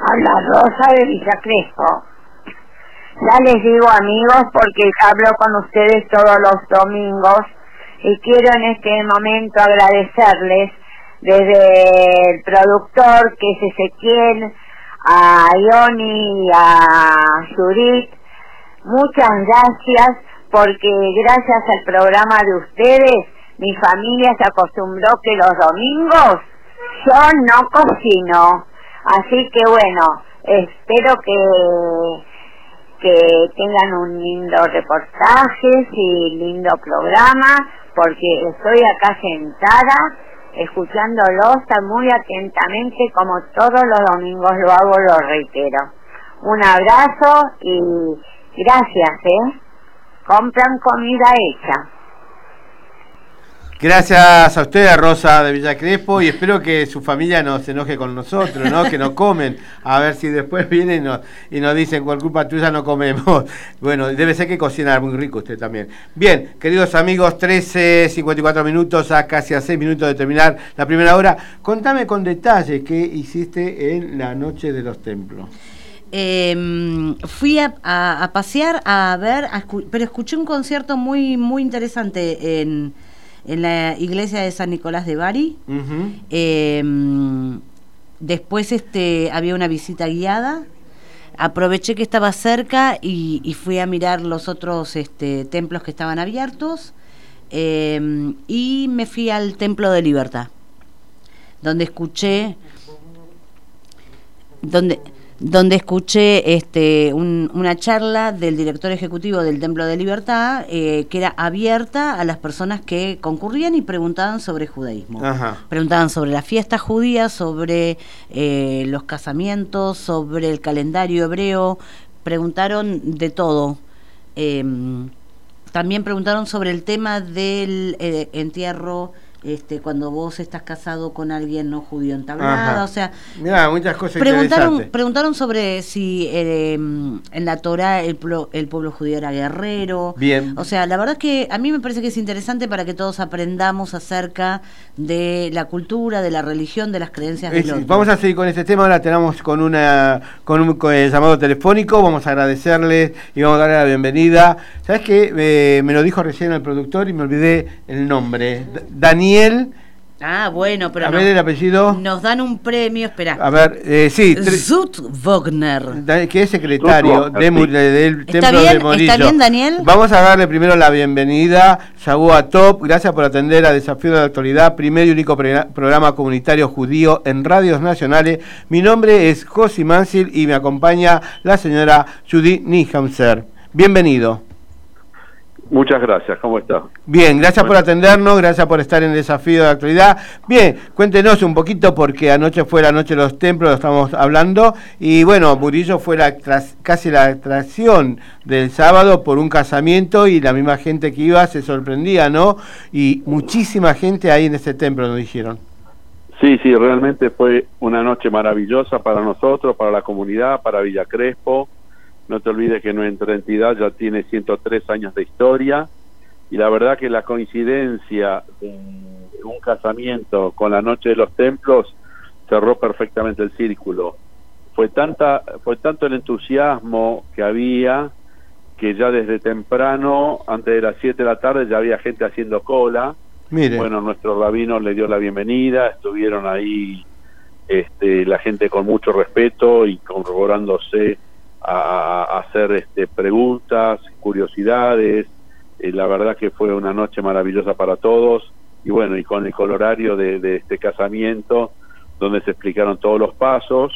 habla Rosa de Villa Crespo. Ya les digo amigos porque hablo con ustedes todos los domingos y quiero en este momento agradecerles desde el productor que es Ezequiel, a Ioni y a Judith, muchas gracias porque gracias al programa de ustedes mi familia se acostumbró que los domingos yo no cocino. Así que bueno, espero que que tengan un lindo reportaje y lindo programa, porque estoy acá sentada escuchándolos muy atentamente como todos los domingos lo hago, lo reitero. Un abrazo y gracias, ¿eh? Compran comida hecha. Gracias a usted, Rosa de Villa Crespo, y espero que su familia no se enoje con nosotros, ¿no? Que nos comen, a ver si después vienen y nos, y dicen, por culpa tuya no comemos. Bueno, debe ser que cocinar muy rico usted también. Bien, queridos amigos, 13, 54 minutos, a casi a 6 minutos de terminar la primera hora. Contame con detalle qué hiciste en la noche de los templos. Eh, fui a, a- a pasear, a ver, a pero escuché un concierto muy, muy interesante en, en la iglesia de San Nicolás de Bari. Eh, después este, había una visita guiada. Aproveché que estaba cerca y, y fui a mirar los otros este, templos que estaban abiertos. Eh, y me fui al Templo de Libertad, donde escuché donde donde escuché este un- una charla del director ejecutivo del Templo de Libertad eh, que era abierta a las personas que concurrían y preguntaban sobre judaísmo. Ajá. Preguntaban sobre la fiesta judía, sobre eh, los casamientos, sobre el calendario hebreo, preguntaron de todo. Em, también preguntaron sobre el tema del eh, entierro, este, cuando vos estás casado con alguien no judío entablada, Ajá. o sea, Mirá, muchas cosas preguntaron, preguntaron sobre si eh, en la Torah el, pueblo- el pueblo judío era guerrero. Bien. O sea, la verdad que a mí me parece que es interesante para que todos aprendamos acerca de la cultura, de la religión, de las creencias Es- del otro. vamos a seguir con este tema, ahora tenemos con una con un con el llamado telefónico, vamos a agradecerles y vamos a darle la bienvenida. ¿Sabes qué? Eh, me lo dijo recién el productor y me olvidé el nombre. D- Daniel, Ah, bueno, pero a no- ver el apellido. nos dan un premio, espera. A ver, eh, sí, Zut Wagner. Que es secretario de del ¿Está Templo bien? de Morillo. ¿Está bien, Daniel? Vamos a darle primero la bienvenida, Shabu Top, gracias por atender a Desafío de la Actualidad, primer y único programa comunitario judío en radios nacionales. Mi nombre es Josi Mansil y me acompaña la señora Judy Nihamser. Bienvenido. Muchas gracias, ¿cómo está? Bien, gracias por atendernos, gracias por estar en Desafío de Actualidad. Bien, cuéntenos un poquito porque anoche fue la noche de los templos, lo estamos hablando, y bueno, Murillo fue la tras- casi la atracción del sábado por un casamiento y la misma gente que iba se sorprendía, ¿no? Y muchísima gente ahí en ese templo, nos dijeron. Sí, sí, realmente fue una noche maravillosa para nosotros, para la comunidad, para Villa Crespo. No te olvides que nuestra entidad ya tiene 103 años de historia y la verdad que la coincidencia de un casamiento con la noche de los templos cerró perfectamente el círculo. Fue tanta fue tanto el entusiasmo que había que ya desde temprano, antes de las 7 de la tarde ya había gente haciendo cola. Mire, Bueno, nuestro rabino le dio la bienvenida, estuvieron ahí este, la gente con mucho respeto y corroborándose a, hacer este, preguntas, curiosidades. Eh, la verdad que fue una noche maravillosa para todos y bueno, y con el colorario de, de este casamiento donde se explicaron todos los pasos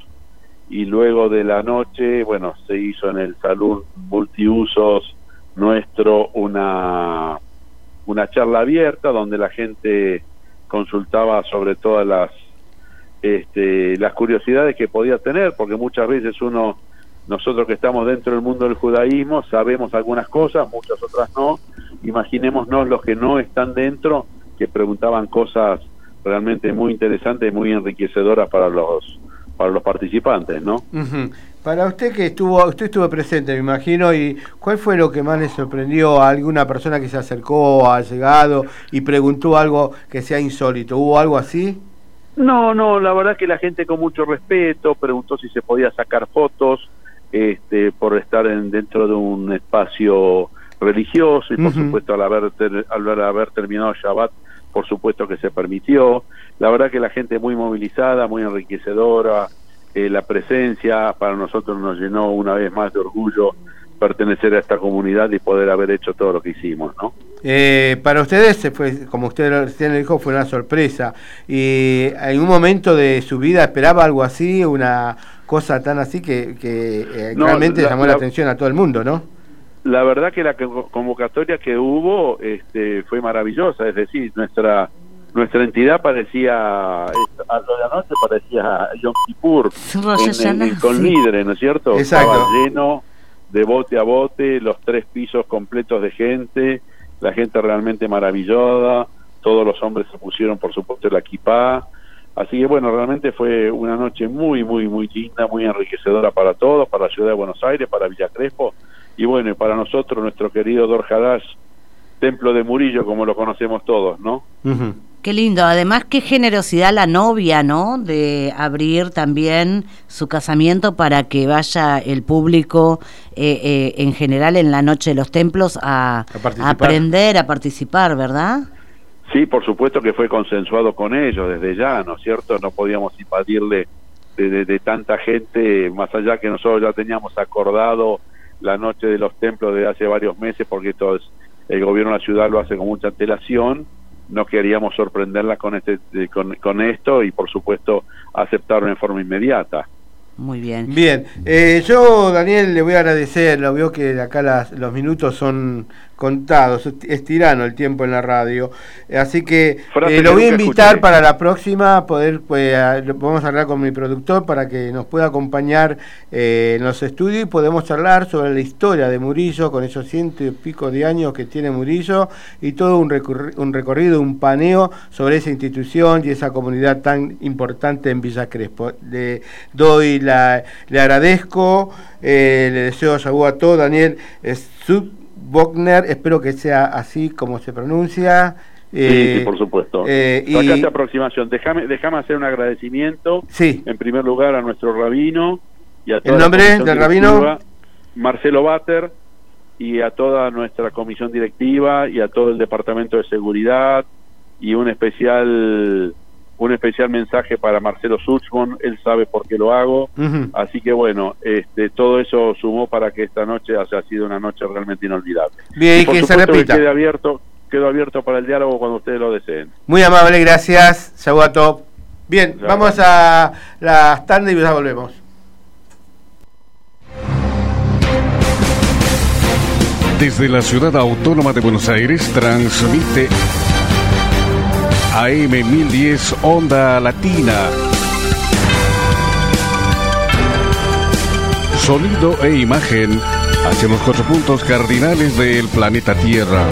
y luego de la noche, bueno, se hizo en el salón multiusos nuestro una una charla abierta donde la gente consultaba sobre todas las este, las curiosidades que podía tener, porque muchas veces uno, nosotros que estamos dentro del mundo del judaísmo, sabemos algunas cosas, muchas otras no. Imaginémonos los que no están dentro, que preguntaban cosas realmente muy interesantes y muy enriquecedoras para los para los participantes, ¿no? Ujú. Para usted que estuvo, usted estuvo presente, me imagino, y ¿cuál fue lo que más le sorprendió a alguna persona que se acercó, ha llegado y preguntó algo que sea insólito? ¿Hubo algo así? No, no, la verdad que la gente con mucho respeto preguntó si se podía sacar fotos este, por estar en, dentro de un espacio religioso y por supuesto al haber, ter- al haber terminado Shabbat, por supuesto que se permitió. La verdad que la gente muy movilizada, muy enriquecedora, eh, la presencia para nosotros nos llenó una vez más de orgullo pertenecer a esta comunidad y poder haber hecho todo lo que hicimos, ¿no? Eh, para ustedes, fue, como usted recién dijo, fue una sorpresa. ¿Y en un momento de su vida esperaba algo así, una cosa tan así que, que eh, No, realmente la- llamó la, la- atención a todo el mundo, ¿no? La verdad que la co- convocatoria que hubo este, fue maravillosa, es decir, nuestra nuestra entidad parecía, a lo de anoche parecía Yom Kippur Rosh en- en- Hashanah, en- con líderes, ¿no es cierto? Exacto. Estaba lleno de bote a bote, los tres pisos completos de gente, la gente realmente maravillosa, todos los hombres se pusieron por supuesto la equipa, así que bueno, realmente fue una noche muy, muy, muy linda, muy enriquecedora para todos, para la ciudad de Buenos Aires, para Villa Crespo, y bueno, y para nosotros, nuestro querido Dor Hadash, templo de Murillo, como lo conocemos todos, ¿no? Qué lindo, además qué generosidad la novia, ¿no? De abrir también su casamiento para que vaya el público eh, eh, en general en la noche de los templos a, a aprender, a participar, ¿verdad? Sí, por supuesto que fue consensuado con ellos desde ya, ¿no es cierto? No podíamos invadirle de, de- de tanta gente, más allá que nosotros ya teníamos acordado la noche de los templos de hace varios meses, porque todo es- el gobierno de la ciudad lo hace con mucha antelación, no queríamos sorprenderla con, este, de- con, con esto y por supuesto aceptarlo en forma inmediata. Muy bien. Bien, eh, yo Daniel le voy a agradecer, lo veo que acá las- los minutos son contados, es, es tirano el tiempo en la radio, Eh, así que eh, lo que voy a invitar escuché. para la próxima, poder, pues, a- lo- vamos a hablar con mi productor para que nos pueda acompañar eh, en los estudios y podemos charlar sobre la historia de Murillo, con esos ciento y pico de años que tiene Murillo y todo un, un recorrido, un paneo sobre esa institución y esa comunidad tan importante en Villa Crespo. Le doy la, le agradezco, eh, le deseo a todo Daniel Subbockner, espero que sea así como se pronuncia. Sí, Eh, sí, por supuesto. eh, y- aproximación. Déjame, déjame hacer un agradecimiento. Sí. En primer lugar a nuestro rabino y a toda ¿El nombre del rabino? Marcelo Bater y a toda nuestra comisión directiva y a todo el departamento de seguridad y un especial un especial mensaje para Marcelo Suchmon, él sabe por qué lo hago, así que bueno, este todo eso sumó para que esta noche haya sido una noche realmente inolvidable. Bien, y por que se repita. quede abierto, quedo abierto para el diálogo cuando ustedes lo deseen. Muy amable, gracias, Shabuato. Bien, Ya, vamos a las tandas y ya volvemos. Desde la ciudad autónoma de Buenos Aires transmite AM 1010 Onda Latina. Sonido e imagen hacia los cuatro puntos cardinales del planeta Tierra.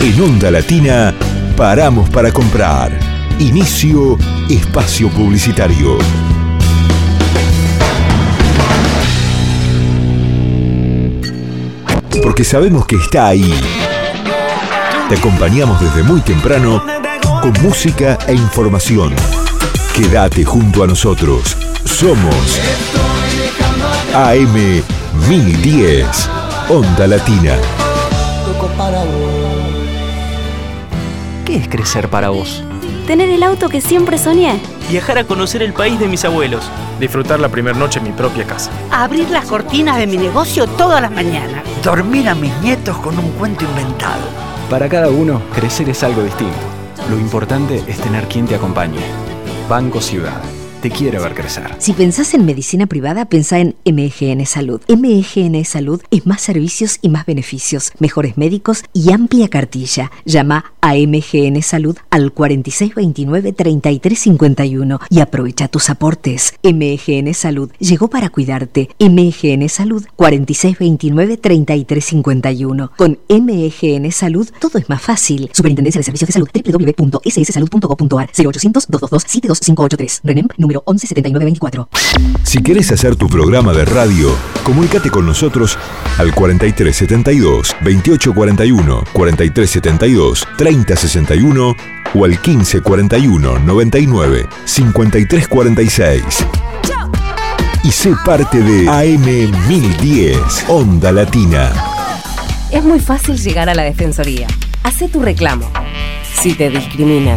En Onda Latina, paramos para comprar. Inicio espacio publicitario. Porque sabemos que está ahí. Te acompañamos desde muy temprano con música e información. Quédate junto a nosotros. Somos AM 1010, Onda Latina. ¿Qué es crecer para vos? Tener el auto que siempre soñé. Viajar a conocer el país de mis abuelos. Disfrutar la primera noche en mi propia casa. Abrir las cortinas de mi negocio todas las mañanas. Dormir a mis nietos con un cuento inventado. Para cada uno, crecer es algo distinto. Lo importante es tener quien te acompañe. Banco Ciudad. Te quiere ver crecer. Si pensás en medicina privada, pensá en MGN Salud. MGN Salud es más servicios y más beneficios, mejores médicos y amplia cartilla. Llama a MGN Salud al 4629-3351 y aprovecha tus aportes. MGN Salud llegó para cuidarte. MGN Salud 4629-3351. Con MGN Salud todo es más fácil. Superintendencia de Servicios de Salud www.sssalud.gov.ar 0800 222 72583 RENEM número número 117924. Si querés hacer tu programa de radio, comunícate con nosotros al 4372 2841, 4372 3061 o al 1541 99 5346. Y sé parte de AM 1010, Onda Latina. Es muy fácil llegar a la Defensoría. Hacé tu reclamo. Si te discriminan.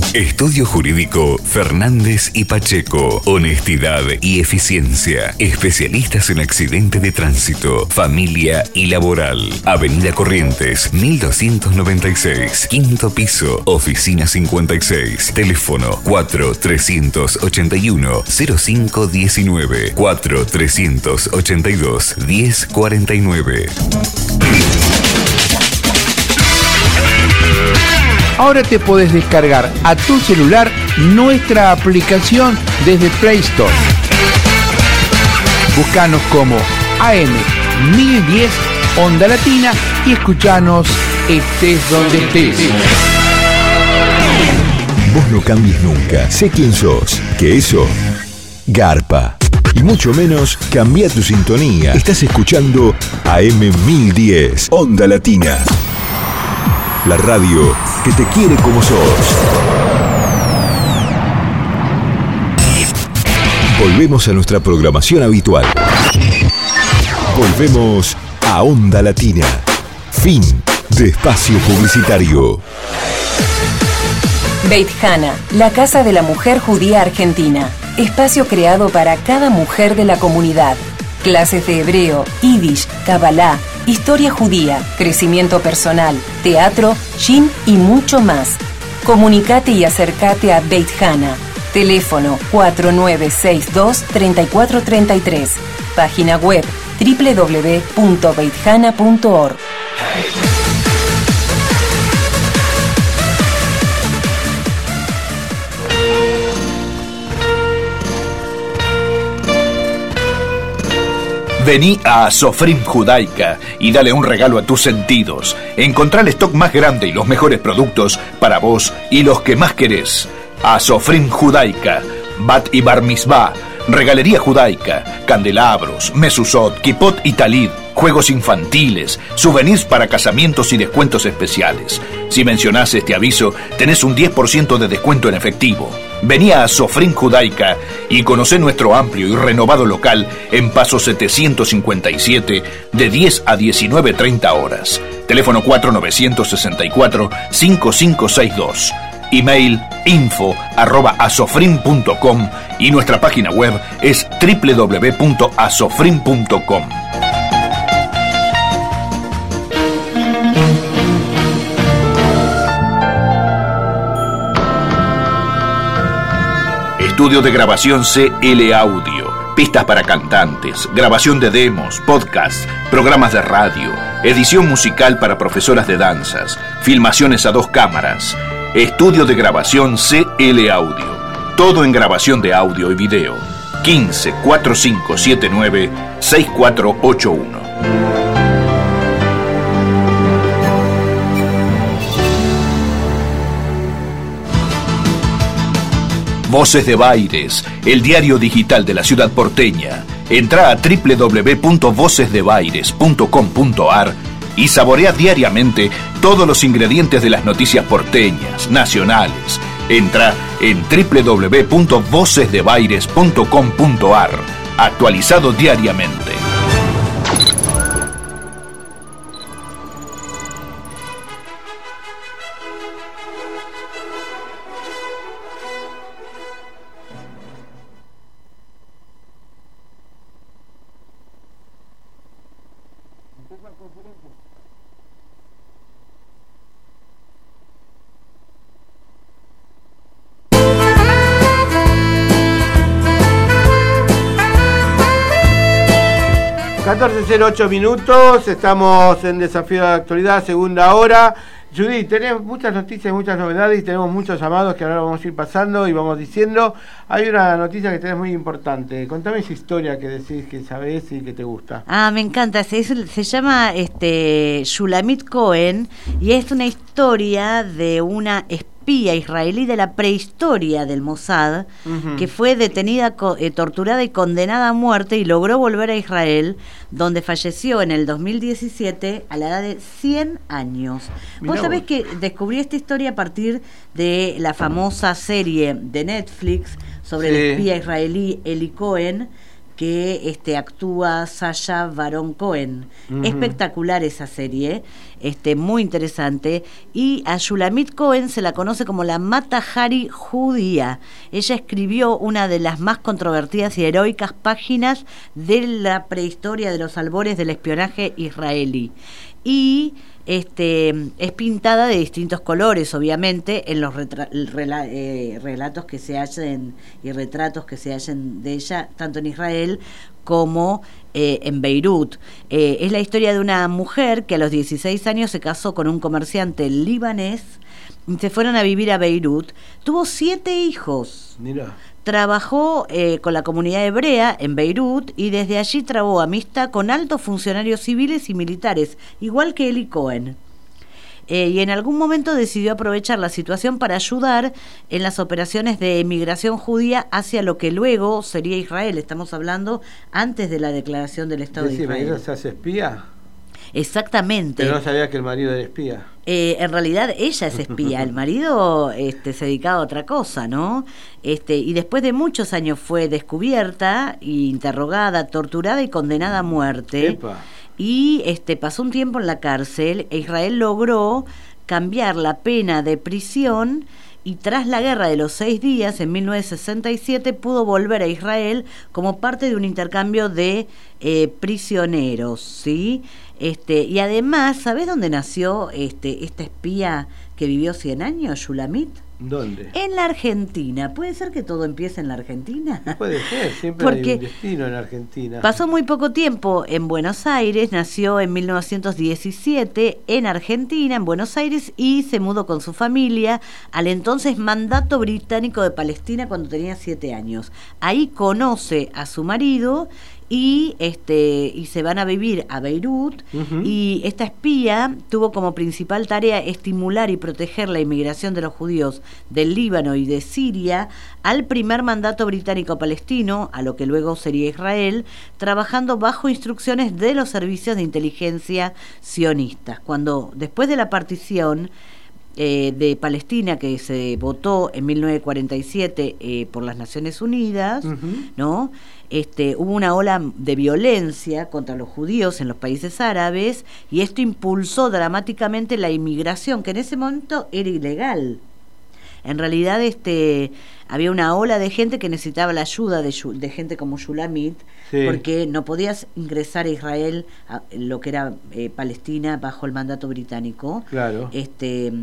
Estudio Jurídico Fernández y Pacheco. Honestidad y eficiencia. Especialistas en accidente de tránsito, familia y laboral. Avenida Corrientes, 1296. Quinto piso, oficina 56. Teléfono 4381-0519. 4382-1049. Ahora te podés descargar a tu celular nuestra aplicación desde Play Store. Búscanos como AM1010 Onda Latina y escuchanos estés donde estés. Vos no cambies nunca. Sé quién sos. Que eso, garpa. Y mucho menos, cambia tu sintonía. Estás escuchando AM1010, Onda Latina. La radio que te quiere como sos. Volvemos a nuestra programación habitual. Volvemos a Onda Latina. Fin de espacio publicitario. Beit Hana, la casa de la mujer judía argentina. Espacio creado para cada mujer de la comunidad. Clases de hebreo, yiddish, kabbalah, historia judía, crecimiento personal, teatro, shin y mucho más. Comunicate y acércate a Beit Hana. Teléfono 4962-3433. Página web www.beithana.org. Vení a Sofrim Judaica y dale un regalo a tus sentidos. Encontrá el stock más grande y los mejores productos para vos y los que más querés. A Sofrim Judaica, Bat y Bar Mitzvah, Regalería Judaica, candelabros, mesusot, kipot y talid, juegos infantiles, souvenirs para casamientos y descuentos especiales. Si mencionás este aviso, tenés un 10% de descuento en efectivo. Vení a Sofrin Judaica y conocé nuestro amplio y renovado local en Paso 757 de 10 a 19.30 horas. Teléfono 4964-5562. Email info y nuestra página web es www.asofrin.com. Estudio de grabación CL Audio. Pistas para cantantes, grabación de demos, podcasts, programas de radio, edición musical para profesoras de danzas, filmaciones a dos cámaras. Estudio de grabación CL Audio. Todo en grabación de audio y video. 15 4579 6481. Voces de Baires, el diario digital de la ciudad porteña. Entra a www.vocesdebaires.com.ar y saborea diariamente todos los ingredientes de las noticias porteñas, nacionales. Entra en www.vocesdebaires.com.ar, actualizado diariamente. 14.08 minutos, estamos en Desafío de la Actualidad, segunda hora. Judy, tenemos muchas noticias, muchas novedades y tenemos muchos llamados que ahora vamos a ir pasando y vamos diciendo. Hay una noticia que tenés muy importante. Contame esa historia que decís que sabés y que te gusta. Ah, me encanta. Se, se llama este Shulamit Cohen y es una historia de una espía israelí de la prehistoria del Mossad que fue detenida, eh, torturada y condenada a muerte y logró volver a Israel, donde falleció en el 2017 a la edad de 100 años. Mirá Vos sabés vos. que descubrí esta historia a partir de la famosa serie de Netflix sobre Sí. el espía israelí Eli Cohen que este actúa Sasha Baron Cohen. Espectacular esa serie, este muy interesante y a Shulamit Cohen se la conoce como la Matahari judía. Ella escribió una de las más controvertidas y heroicas páginas de la prehistoria de los albores del espionaje israelí. Y este, es pintada de distintos colores, obviamente, en los eh, relatos que se hacen y retratos que se hacen de ella, tanto en Israel como eh, en Beirut. Eh, es la historia de una mujer que a los 16 años se casó con un comerciante libanés, se fueron a vivir a Beirut, tuvo siete hijos. Mira. Trabajó eh, con la comunidad hebrea en Beirut y desde allí trabó amistad con altos funcionarios civiles y militares, igual que Eli Cohen. Eh, y en algún momento decidió aprovechar la situación para ayudar en las operaciones de emigración judía hacia lo que luego sería Israel. Estamos hablando antes de la declaración del Estado de Israel. ¿ella se hace espía? Exactamente. Pero no sabía que el marido era espía. Eh, en realidad ella es espía, el marido este, se dedicaba a otra cosa, ¿no? Este, y después de muchos años fue descubierta, interrogada, torturada y condenada a muerte. Epa. Y este, pasó un tiempo en la cárcel e Israel logró cambiar la pena de prisión y tras la guerra de los seis días, en 1967, pudo volver a Israel como parte de un intercambio de eh, prisioneros, ¿sí? Este, y además, ¿sabés dónde nació este, esta espía que vivió 100 años, Shulamit? ¿Dónde? En la Argentina. ¿Puede ser que todo empiece en la Argentina? Puede ser, siempre hay Porque un destino en Argentina. Pasó muy poco tiempo en Buenos Aires, nació en 1917 en Argentina, en Buenos Aires, y se mudó con su familia al entonces mandato británico de Palestina cuando tenía siete años. Ahí conoce a su marido y este y se van a vivir a Beirut y esta espía tuvo como principal tarea estimular y proteger la inmigración de los judíos del Líbano y de Siria al primer mandato británico palestino, a lo que luego sería Israel, trabajando bajo instrucciones de los servicios de inteligencia sionistas. Cuando después de la partición eh, de Palestina que se votó en 1947 eh, por las Naciones Unidas, ¿no? Este, hubo una ola de violencia contra los judíos en los países árabes y esto impulsó dramáticamente la inmigración, que en ese momento era ilegal. En realidad este, había una ola de gente que necesitaba la ayuda de, gente como Shulamit, Sí. porque no podías ingresar a Israel, a lo que era eh, Palestina, bajo el mandato británico. Claro. Este,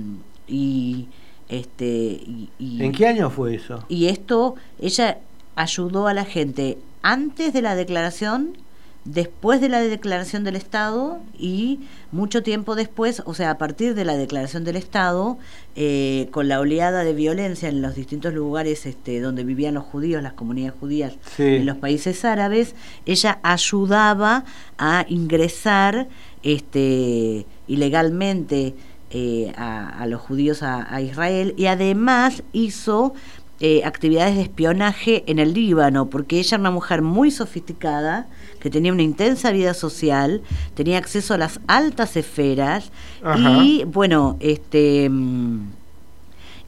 y, este, y- y- ¿En qué año fue eso? y esto, ella ayudó a la gente antes de la declaración, después de la declaración del Estado y mucho tiempo después, o sea, a partir de la declaración del Estado, eh, con la oleada de violencia en los distintos lugares este, donde vivían los judíos, las comunidades judías Sí. en los países árabes, ella ayudaba a ingresar este, ilegalmente eh, a, a los judíos a, a Israel y además hizo eh, actividades de espionaje en el Líbano, porque ella era una mujer muy sofisticada, que tenía una intensa vida social, tenía acceso a las altas esferas Ajá. y bueno, este mm,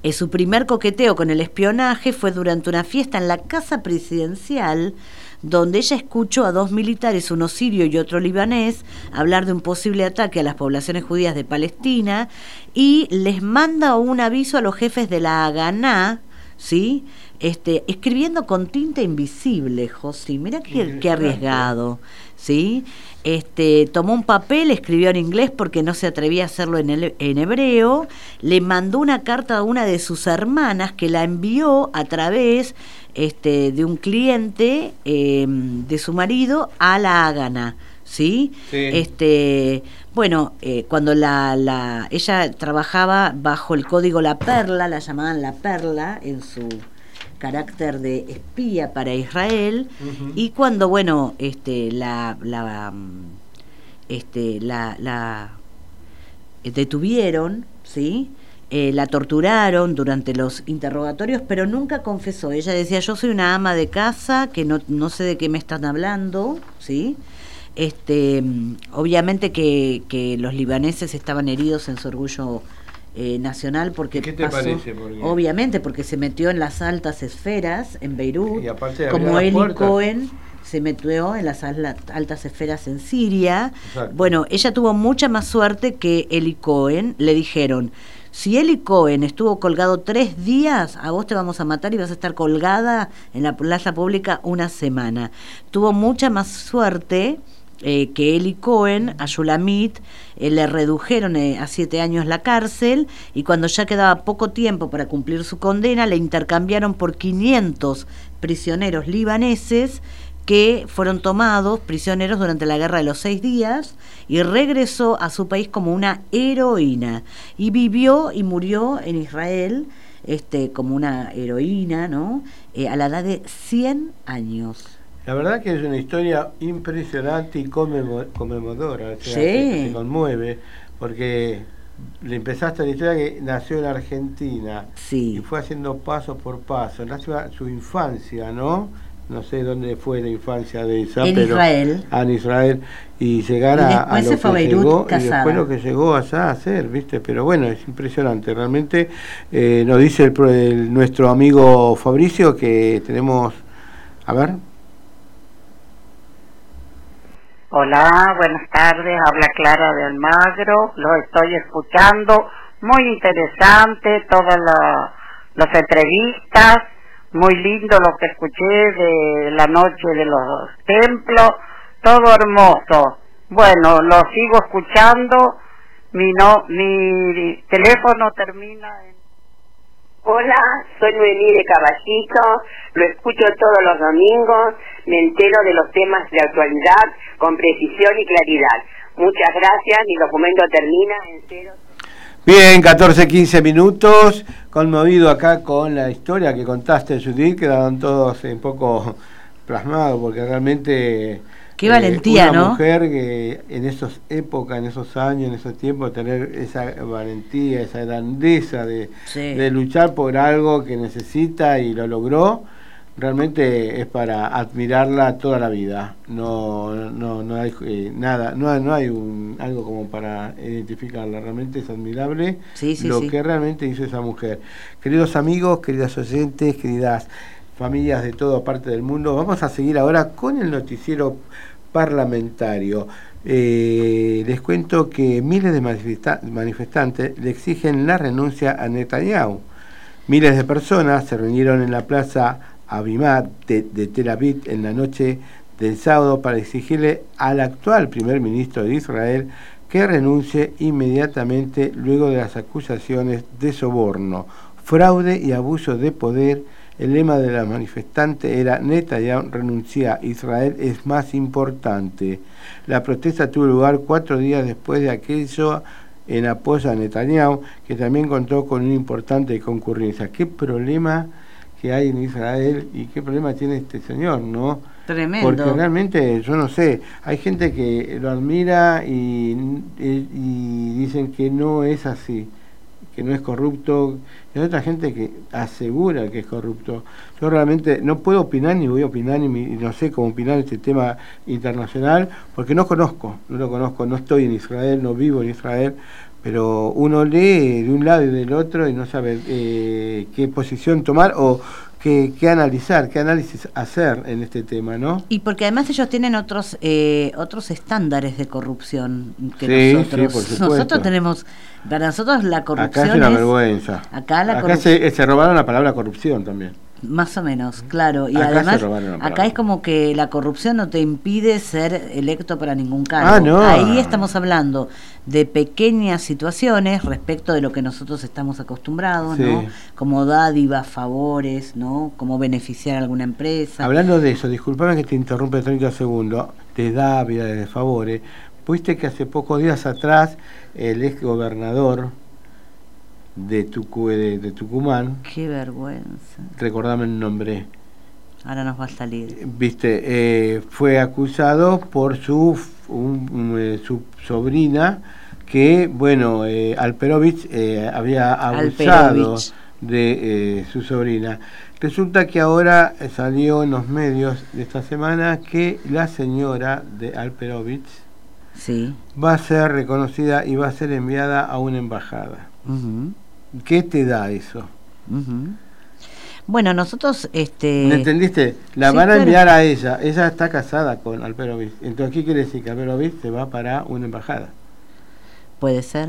eh, su primer coqueteo con el espionaje fue durante una fiesta en la casa presidencial donde ella escuchó a dos militares, uno sirio y otro libanés, hablar de un posible ataque a las poblaciones judías de Palestina y les manda un aviso a los jefes de la Haganá, ¿sí? Este, escribiendo con tinta invisible, José, mira qué, qué arriesgado, ¿sí? Este, tomó un papel, escribió en inglés porque no se atrevía a hacerlo en, el- en hebreo, le mandó una carta a una de sus hermanas que la envió a través este, de un cliente eh, de su marido a la Hágana, ¿sí? Este, bueno, eh, cuando la, la, ella trabajaba bajo el código La Perla, la llamaban La Perla en su carácter de espía para Israel, y cuando, bueno, este, la, la, este, la, la detuvieron, ¿sí? Eh, la torturaron durante los interrogatorios, pero nunca confesó. Ella decía, yo soy una ama de casa, que no, no sé de qué me están hablando, ¿sí? Este, obviamente que, que los libaneses estaban heridos en su orgullo eh, nacional porque ¿Qué te pasó- parece? Porque- obviamente porque se metió en las altas esferas en Beirut como Eli. Cohen se metió en las alta- altas esferas en Siria Exacto. bueno ella tuvo mucha más suerte que Eli Cohen le dijeron si Eli Cohen estuvo colgado tres días, a vos te vamos a matar y vas a estar colgada en la plaza pública una semana. Tuvo mucha más suerte eh, que Eli Cohen, a Yulamit, eh, le redujeron eh, a siete años la cárcel y cuando ya quedaba poco tiempo para cumplir su condena, le intercambiaron por 500 prisioneros libaneses que fueron tomados prisioneros durante la guerra de los seis días y regresó a su país como una heroína. Y vivió y murió en Israel este como una heroína no Eh, a la edad de 100 años La verdad que es una historia impresionante y conmemo- conmovedora, o sea, Sí. que te conmueve, porque le empezaste la historia que nació en Argentina y fue haciendo paso por paso, nació su infancia, ¿no? No sé dónde fue la infancia de esa, En pero Israel. En Israel y llegar Y a, a lo se que Beirut llegó y después lo que llegó allá a hacer, ¿viste? Pero bueno, es impresionante, realmente eh, nos dice el, el- nuestro amigo Fabricio que tenemos, a ver, Hola, buenas tardes. Habla Clara de Almagro. Lo estoy escuchando. Muy interesante todas la- las entrevistas. Muy lindo lo que escuché de la noche de los templos. Todo hermoso. Bueno, lo sigo escuchando. Mi, no, mi teléfono termina en... Hola, soy Noemí de Caballito, lo escucho todos los domingos, me entero de los temas de actualidad con precisión y claridad. Muchas gracias, mi documento termina en cero. Bien, 14, 15 minutos, conmovido acá con la historia que contaste, Judith, quedaron todos un poco plasmados, porque realmente... eh, Qué valentía, una ¿no? mujer que en esas épocas, en esos años, en esos tiempos, tener esa valentía, esa grandeza de, Sí. de luchar por algo que necesita y lo logró, realmente es para admirarla toda la vida. No, no, no hay eh, nada, no, hay- no hay un, algo como para identificarla. Realmente es admirable Sí, sí, lo sí. que realmente hizo esa mujer. Queridos amigos, queridas oyentes, queridas familias de toda parte del mundo, vamos a seguir ahora con el noticiero parlamentario. Eh, les cuento que miles de manifesta- manifestantes le exigen la renuncia a Netanyahu. Miles de personas se reunieron en la plaza Abimad de, de Tel Aviv en la noche del sábado para exigirle al actual primer ministro de Israel que renuncie inmediatamente luego de las acusaciones de soborno, fraude y abuso de poder. El lema de la manifestante era Netanyahu renuncia, Israel es más importante. La protesta tuvo lugar cuatro días después de aquello en apoyo a Netanyahu, que también contó con una importante concurrencia. ¿Qué problema que hay en Israel y qué problema tiene este señor, no? Tremendo. Porque realmente, yo no sé, hay gente que lo admira y, y- y dicen que no es así, que no es corrupto, y hay otra gente que asegura que es corrupto. Yo realmente no puedo opinar ni voy a opinar ni, no sé cómo opinar este tema internacional porque no conozco, no lo conozco, no estoy en Israel, no vivo en Israel, pero uno lee de un lado y del otro y no sabe eh, qué posición tomar o qué, qué analizar, qué análisis hacer en este tema, ¿no? Y porque además ellos tienen otros eh, otros estándares de corrupción que Sí, nosotros. sí, por supuesto. nosotros tenemos, para nosotros la corrupción Acá es una vergüenza. Acá la Acá corrupción, se, se robaron la palabra corrupción también. Más o menos, claro. Y Acá además, acá es como que la corrupción no te impide ser electo para ningún cargo. Ah, no. Ahí estamos hablando de pequeñas situaciones respecto de lo que nosotros estamos acostumbrados, ¿no? Sí. Como dádivas, favores, ¿no? Como beneficiar a alguna empresa. Hablando de eso, disculpame que te interrumpe 30 segundos. de Dávila, de Favore, viste que hace pocos días atrás el ex gobernador de, Tucu, de, de Tucumán, Qué vergüenza. recordame el nombre, Ahora nos va a salir. viste, eh, fue acusado por su, un- un, eh, su sobrina que, bueno, eh, Alperovich eh, había abusado Alperovich. de eh, su sobrina. Resulta que ahora eh, salió en los medios de esta semana que la señora de Alperovich Sí. va a ser reconocida y va a ser enviada a una embajada. ¿Qué te da eso? Bueno, nosotros, este... ¿Me entendiste? La sí, van a claro. enviar a ella. Ella está casada con Alperovich. Entonces, ¿qué quiere decir? Que Alperovich se va para una embajada. Puede ser.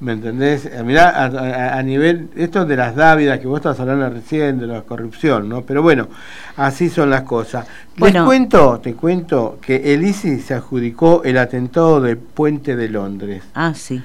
¿Me entendés? Eh, Mirá, a, a- a nivel, esto de las dávidas que vos estás hablando recién, de la corrupción, ¿no? Pero bueno, así son las cosas. Les Bueno. cuento, te cuento que el ISIS se adjudicó el atentado de Puente de Londres. Ah, sí.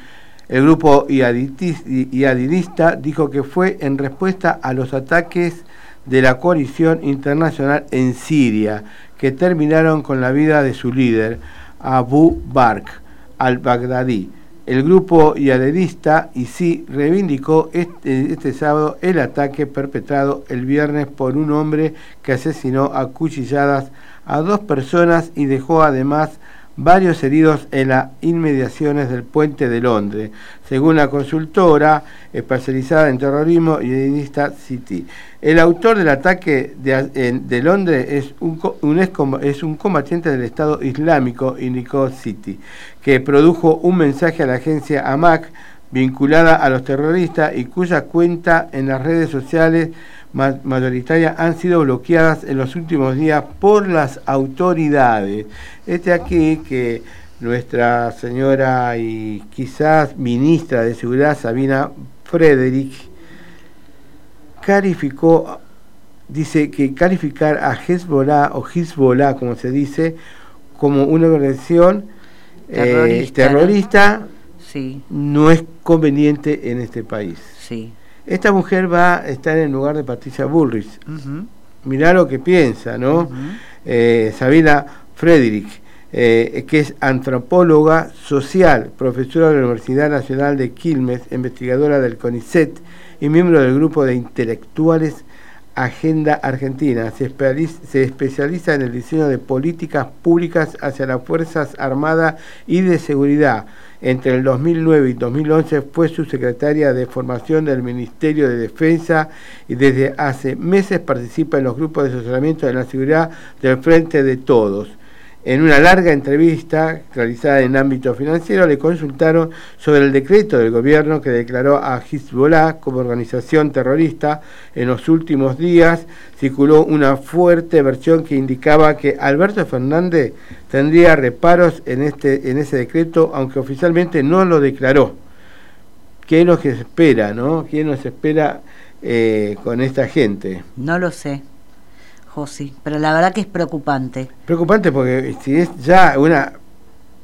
El grupo iaditis- i- iadidista dijo que fue en respuesta a los ataques de la coalición internacional en Siria, que terminaron con la vida de su líder, Abu Bakr al-Baghdadi. El grupo yadidista ISI reivindicó este, este sábado el ataque perpetrado el viernes por un hombre que asesinó a cuchilladas a dos personas y dejó además varios heridos en las inmediaciones del puente de Londres, según la consultora especializada en terrorismo y edilista City. El autor del ataque de, Londres es un, un ex es un combatiente del Estado Islámico, indicó City, que produjo un mensaje a la agencia AMAC vinculada a los terroristas y cuya cuenta en las redes sociales ma- mayoritarias han sido bloqueadas en los últimos días por las autoridades. Este aquí que nuestra señora y quizás ministra de Seguridad, Sabina Frederick, calificó, dice que calificar a Hezbollah o Hezbollah, como se dice, como una organización eh, Terrorista, ¿no? terrorista Sí. no es conveniente en este país. Sí. Esta mujer va a estar en lugar de Patricia Bullrich. Ujú. Mirá lo que piensa, ¿no? Eh, Sabina Frederick, eh, que es antropóloga social, profesora de la Universidad Nacional de Quilmes, investigadora del CONICET y miembro del grupo de intelectuales Agenda Argentina. Se, especializa- en el diseño de políticas públicas hacia las Fuerzas Armadas y de Seguridad. Entre el 2009 y 2011 fue subsecretaria de Formación del Ministerio de Defensa y desde hace meses participa en los grupos de asesoramiento de la seguridad del Frente de Todos. En una larga entrevista realizada en ámbito financiero le consultaron sobre el decreto del gobierno que declaró a Hezbollah como organización terrorista. En los últimos días circuló una fuerte versión que indicaba que Alberto Fernández tendría reparos en, este, en ese decreto, aunque oficialmente no lo declaró. ¿Qué se espera, no? ¿Qué nos espera eh, con esta gente? No lo sé, Josi, pero la verdad que es preocupante. Preocupante porque si es ya una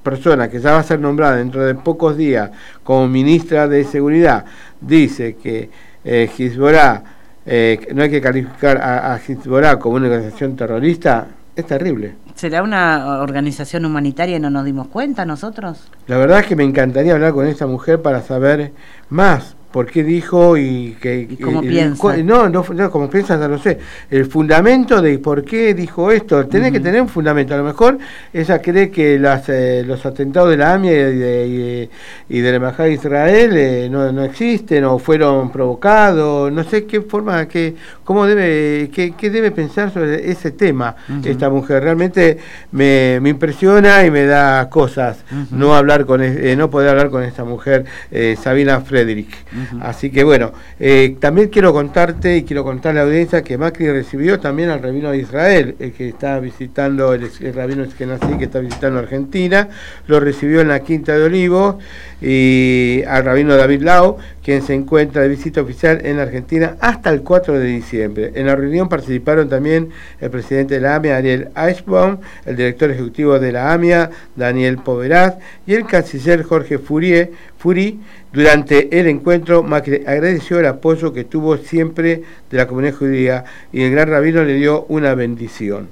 persona que ya va a ser nombrada dentro de pocos días como ministra de Seguridad, dice que eh, Hezbollah, eh, no hay que calificar a, a Hezbollah como una organización terrorista, es terrible. ¿Será una organización humanitaria y no nos dimos cuenta nosotros? La verdad es que me encantaría hablar con esta mujer para saber más por qué dijo y que ¿Y cómo el- piensa? no, no, no, como piensa ya lo sé. El fundamento de por qué dijo esto, tiene que tener un fundamento. A lo mejor ella cree que las, eh, los atentados de la AMIA y de, y- y de la Embajada de Israel eh, no, no existen o fueron provocados. No sé qué forma, qué, cómo debe, qué, qué debe pensar sobre ese tema esta mujer. Realmente me, me impresiona y me da cosas no hablar con es- eh, no poder hablar con esta mujer eh, Sabina Frederick así que bueno eh, también quiero contarte y quiero contarle a la audiencia que Macri recibió también al rabino de Israel el que está visitando el, el rabino Eskenazi que está visitando Argentina lo recibió en la Quinta de Olivos y al rabino David Lau quien se encuentra de visita oficial en Argentina hasta el 4 de diciembre en la reunión participaron también el presidente de la AMIA Ariel Eichbaum el director ejecutivo de la AMIA Daniel Poveraz y el canciller Jorge Furie, Furi. Durante el encuentro, Macri agradeció el apoyo que tuvo siempre de la comunidad judía y el gran rabino le dio una bendición.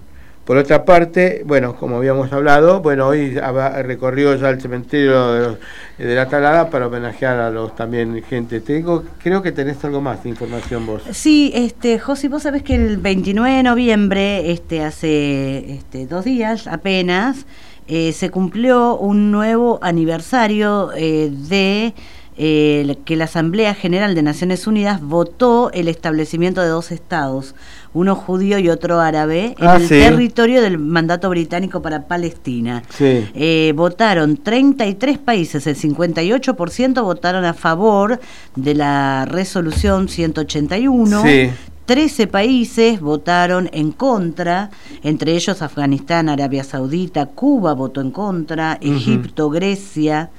Por otra parte, bueno, como habíamos hablado, bueno, hoy recorrió ya el cementerio de, los- de la Talada para homenajear a los también gente. Tengo, creo que tenés algo más de información vos. Sí, este, Josi, vos sabés que el 29 de noviembre, este, hace este, dos días apenas, eh, se cumplió un nuevo aniversario eh, de eh, que la Asamblea General de Naciones Unidas votó el establecimiento de dos estados, uno judío y otro árabe, en Ah, el sí. territorio del mandato británico para Palestina. Sí. Eh, votaron 33 países, el 58% votaron a favor de la resolución 181. Sí. 13 países votaron en contra, entre ellos Afganistán, Arabia Saudita, Cuba votó en contra. Egipto, Grecia,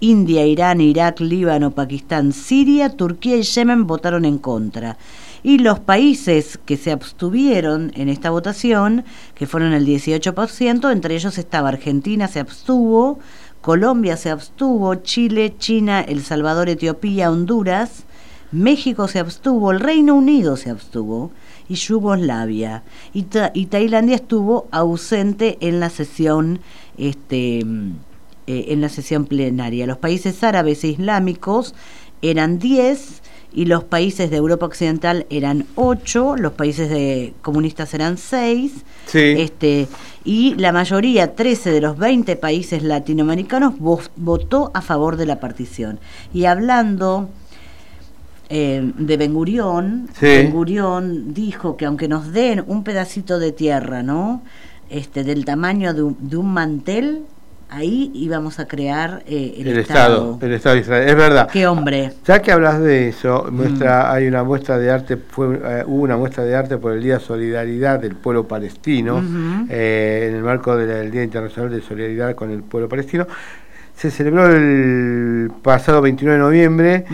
India, Irán, Irak, Líbano, Pakistán, Siria, Turquía y Yemen votaron en contra. Y los países que se abstuvieron en esta votación, que fueron el 18%, entre ellos estaba Argentina, se abstuvo, Colombia se abstuvo, Chile, China, El Salvador, Etiopía, Honduras, México se abstuvo, el Reino Unido se abstuvo y Yugoslavia. Y, y Tailandia estuvo ausente en la sesión este, eh, en la sesión plenaria. Los países árabes e islámicos eran 10 y los países de Europa Occidental eran 8, los países de comunistas eran 6. Sí. Este, y la mayoría, 13 de los 20 países latinoamericanos, vo- votó a favor de la partición. Y hablando eh, de Ben Gurión, Sí. Ben Gurión dijo que aunque nos den un pedacito de tierra, ¿no? Este, del tamaño de un, de un mantel, ahí íbamos a crear eh, el, El Estado, el Estado de Israel. Es verdad. Qué hombre. Ya que hablas de eso, muestra, hay una muestra de arte, fue, eh, hubo una muestra de arte por el Día de Solidaridad del pueblo palestino, eh, en el marco del Día Internacional de Solidaridad con el pueblo palestino. Se celebró el pasado 29 de noviembre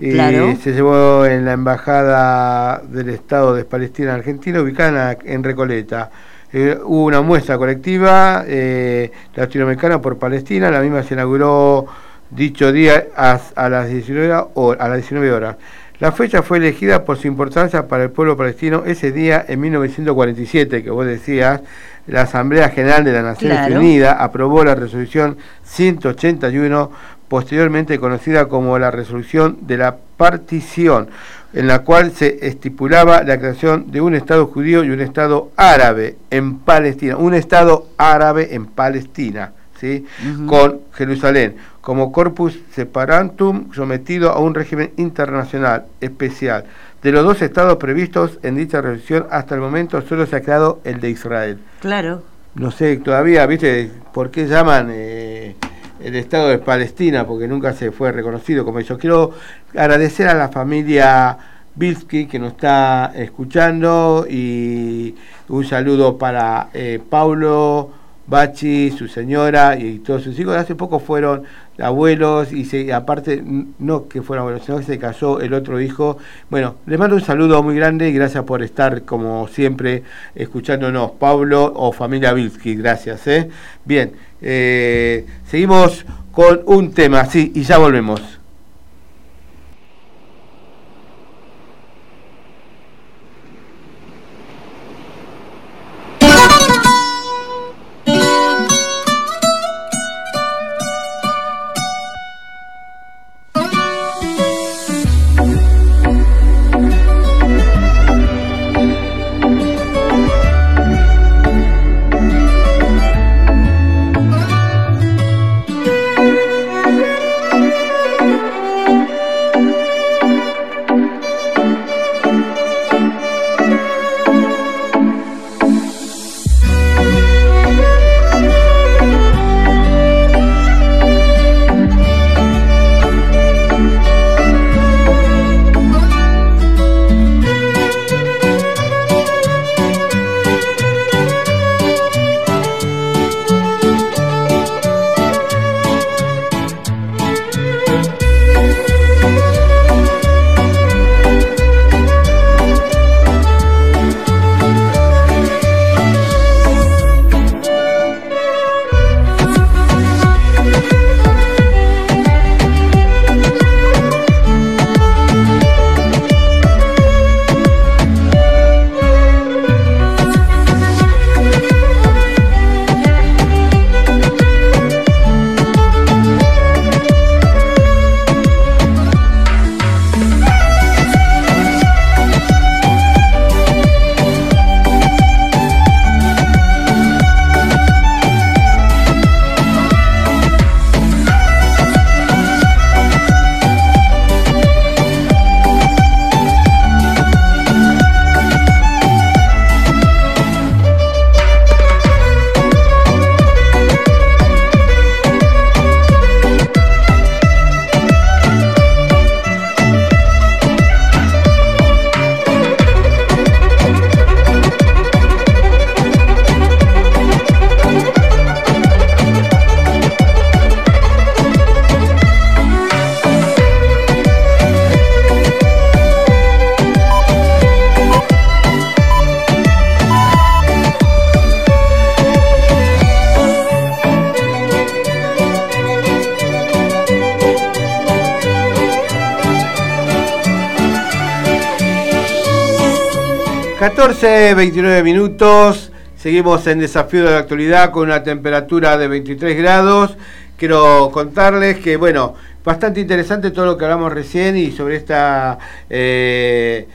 y claro. se llevó en la Embajada del Estado de Palestina en Argentina, ubicada en Recoleta. Eh, hubo una muestra colectiva eh, latinoamericana por Palestina, la misma se inauguró dicho día a, a las 19 horas, a las 19 horas. La fecha fue elegida por su importancia para el pueblo palestino ese día en 1947, que vos decías, la Asamblea General de las Naciones Claro. Unidas aprobó la resolución 181, posteriormente conocida como la resolución de la partición, en la cual se estipulaba la creación de un Estado judío y un Estado árabe en Palestina, un Estado árabe en Palestina. ¿sí? con Jerusalén como corpus separantum sometido a un régimen internacional especial. De los dos estados previstos en dicha resolución, hasta el momento solo se ha creado el de Israel. Claro. No sé todavía, ¿viste? ¿Por qué llaman eh, el Estado de Palestina? Porque nunca se fue reconocido como eso. Quiero agradecer a la familia Bilski que nos está escuchando y un saludo para eh, Paulo, Bachi, su señora y todos sus hijos. Hace poco fueron abuelos y se, aparte, no que fueron abuelos, sino que se casó el otro hijo. Bueno, les mando un saludo muy grande y gracias por estar como siempre escuchándonos, Pablo o familia Bilski. Gracias. ¿eh? Bien, eh, seguimos con un tema, sí, y ya volvemos. 14, 29 minutos. Seguimos en Desafío de la Actualidad con una temperatura de 23 grados. Quiero contarles que, bueno, bastante interesante todo lo que hablamos recién y sobre esta eh,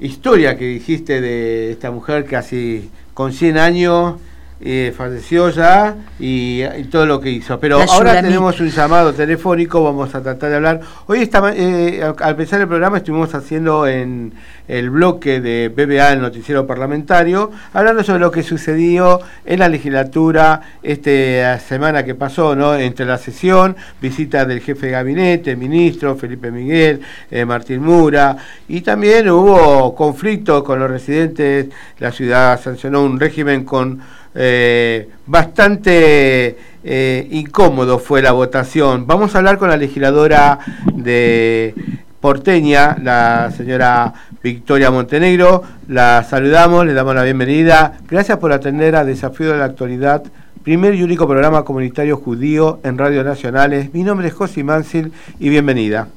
historia que dijiste de esta mujer casi con 100 años eh, falleció ya y, y todo lo que hizo. Pero La ahora Yulamit. tenemos un llamado telefónico, vamos a tratar de hablar. Hoy esta, ma- eh, al- empezar el programa estuvimos haciendo en el bloque de BBA, el noticiero parlamentario, hablando sobre lo que sucedió en la legislatura esta semana que pasó, ¿no? Entre la sesión, visita del jefe de gabinete, ministro Felipe Miguel, eh, Martín Mura, y también hubo conflictos con los residentes, la ciudad sancionó un régimen con eh, bastante eh, incómodo fue la votación. Vamos a hablar con la legisladora de porteña, la señora Victoria Montenegro. La saludamos, le damos la bienvenida. Gracias por atender a Desafío de la Actualidad, primer y único programa comunitario judío en Radio Nacionales. Mi nombre es Josi Mansil y bienvenida.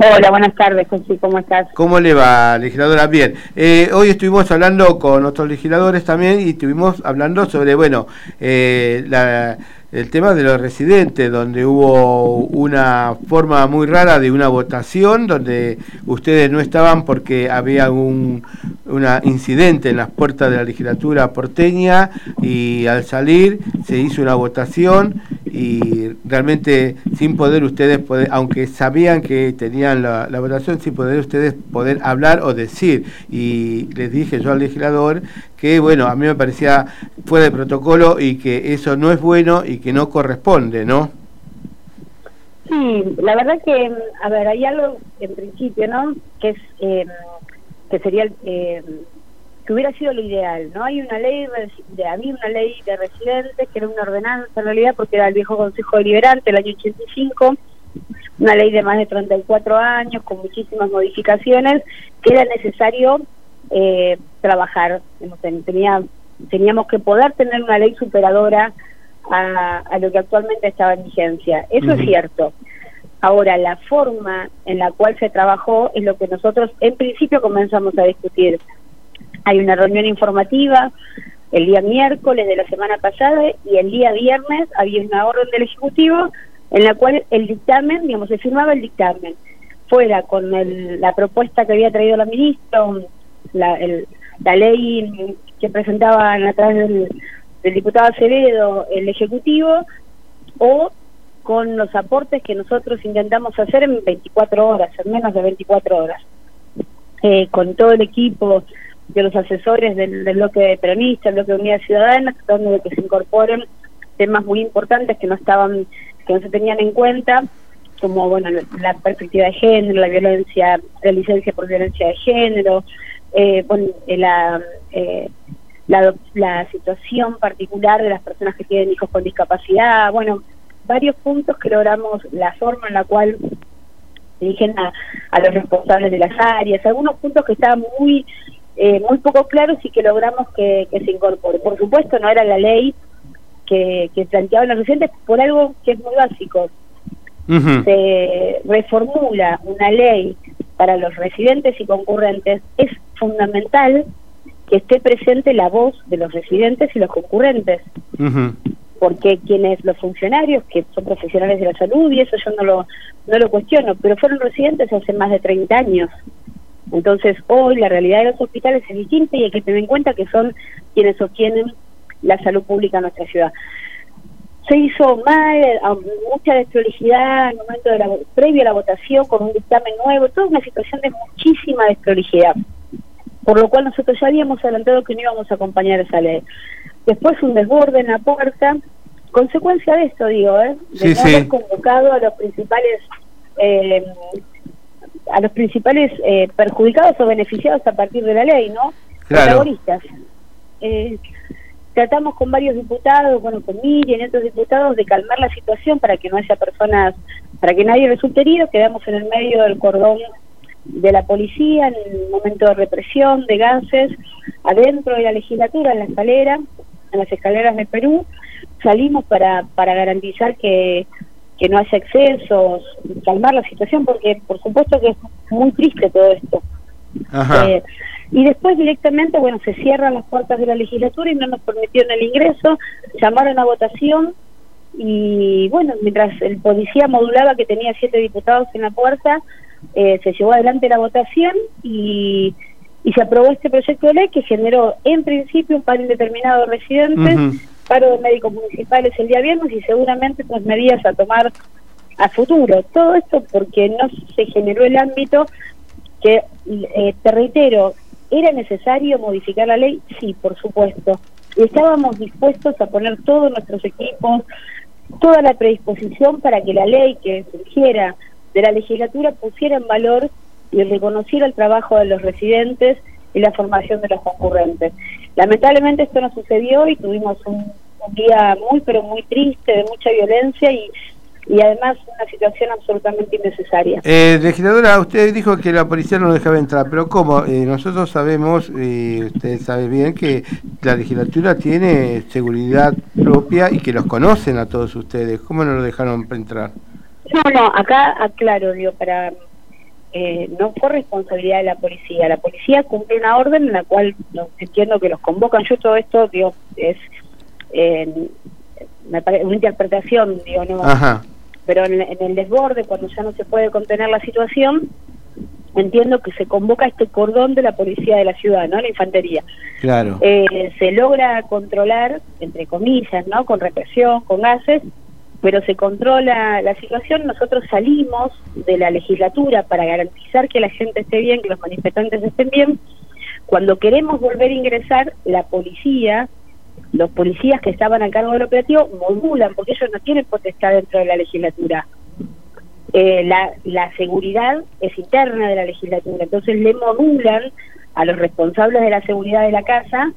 Hola, buenas tardes, José, ¿cómo estás? ¿Cómo le va, legisladora? Bien, eh, hoy estuvimos hablando con otros legisladores también y estuvimos hablando sobre, bueno, eh, la- el tema de los residentes, donde hubo una forma muy rara de una votación, donde ustedes no estaban porque había un una incidente en las puertas de la legislatura porteña y al salir se hizo una votación y realmente sin poder ustedes poder, aunque sabían que tenían la, votación, sin poder ustedes poder hablar o decir. Y les dije yo al legislador que, bueno, a mí me parecía fuera de protocolo y que eso no es bueno y que no corresponde, ¿no? Sí, la verdad que, a ver, hay algo en principio, ¿no? Que es, eh, que sería, eh, que hubiera sido lo ideal, ¿no? Hay una ley, de, había una ley de residentes que era una ordenanza en realidad porque era el viejo Consejo Deliberante, el año 85, una ley de más de 34 años con muchísimas modificaciones que era necesario eh, trabajar. Tenía, teníamos que poder tener una ley superadora a, a lo que actualmente estaba en vigencia. Eso es cierto. Ahora, la forma en la cual se trabajó es lo que nosotros en principio comenzamos a discutir. Hay una reunión informativa el día miércoles de la semana pasada y el día viernes había una orden del Ejecutivo en la cual el dictamen, digamos, se firmaba el dictamen, fuera con el- la propuesta que había traído la ministra, la, el- la ley que presentaban a través del, del diputado Acevedo el Ejecutivo, o con los aportes que nosotros intentamos hacer en 24 horas, en menos de 24 horas, eh, con todo el equipo de los asesores del, bloque peronista, el bloque de Unidad Ciudadana, tratando de que se incorporen temas muy importantes que no estaban, que no se tenían en cuenta, como bueno la, la perspectiva de género, la violencia, la licencia por violencia de género, eh, bueno, eh, la, eh, la, la situación particular de las personas que tienen hijos con discapacidad, bueno, varios puntos que logramos, la forma en la cual dirigen a, a los responsables de las áreas, algunos puntos que estaban muy eh, muy poco claros y que logramos que, que se incorpore. Por supuesto, no era la ley que, que planteaban los residentes por algo que es muy básico. Se reformula una ley para los residentes y concurrentes. Es fundamental que esté presente la voz de los residentes y los concurrentes. Porque quienes los funcionarios que son profesionales de la salud y eso yo no lo no lo cuestiono pero fueron residentes hace más de 30 años. Entonces hoy la realidad de los hospitales es distinta y hay que tener en cuenta que son quienes sostienen la salud pública en nuestra ciudad. Se hizo mal, mucha desprolijidad en el momento de la, previo a la votación con un dictamen nuevo, toda una situación de muchísima desprolijidad, por lo cual nosotros ya habíamos adelantado que no íbamos a acompañar esa ley. Después un desborde en la puerta, consecuencia de esto, digo, ¿eh? de Sí, no sí. haber convocado a los principales eh, a los principales eh, perjudicados o beneficiados a partir de la ley, ¿no? Claro. Protagonistas. Eh, tratamos con varios diputados, bueno, con Miriam y otros diputados, de calmar la situación para que no haya personas, para que nadie resulte herido, quedamos en el medio del cordón de la policía en el momento de represión, de gases, adentro de la legislatura, en la escalera, en las escaleras de Perú, salimos para, para garantizar que, que no haya excesos, calmar la situación, porque por supuesto que es muy triste todo esto. Ajá. Eh, y después directamente, bueno, se cierran las puertas de la legislatura y no nos permitieron el ingreso, llamaron a votación y bueno, mientras el policía modulaba que tenía siete diputados en la puerta, eh, se llevó adelante la votación y, y se aprobó este proyecto de ley que generó en principio un paro indeterminado de residentes, paro de médicos municipales el día viernes y seguramente otras medidas a tomar a futuro. Todo esto porque no se generó el ámbito que, eh, te reitero, ¿era necesario modificar la ley? Sí, por supuesto. Estábamos dispuestos a poner todos nuestros equipos, toda la predisposición para que la ley que surgiera de la legislatura pusiera en valor y reconociera el trabajo de los residentes y la formación de los concurrentes. Lamentablemente esto no sucedió y tuvimos un, día muy pero muy triste, de mucha violencia y y además una situación absolutamente innecesaria. Eh, legisladora, usted dijo que la policía no dejaba entrar, pero ¿cómo? Eh, nosotros sabemos, y usted sabe bien, que la legislatura tiene seguridad propia y que los conocen a todos ustedes. ¿Cómo no lo dejaron entrar? No, no, acá aclaro, digo, para... Eh, no fue responsabilidad de la policía. La policía cumple una orden en la cual no, entiendo que los convocan. Yo todo esto, digo, es eh, me parece una interpretación, digo, no, Ajá pero en, el desborde, cuando ya no se puede contener la situación, entiendo que se convoca este cordón de la policía de la ciudad, ¿no? La infantería. Claro. Eh, se logra controlar, entre comillas, ¿no? Con represión, con gases, pero se controla la situación. Nosotros salimos de la legislatura para garantizar que la gente esté bien, que los manifestantes estén bien. Cuando queremos volver a ingresar, la policía los policías que estaban a cargo del operativo modulan, porque ellos no tienen potestad dentro de la legislatura. Eh, la, la seguridad es interna de la legislatura, entonces le modulan a los responsables de la seguridad de la casa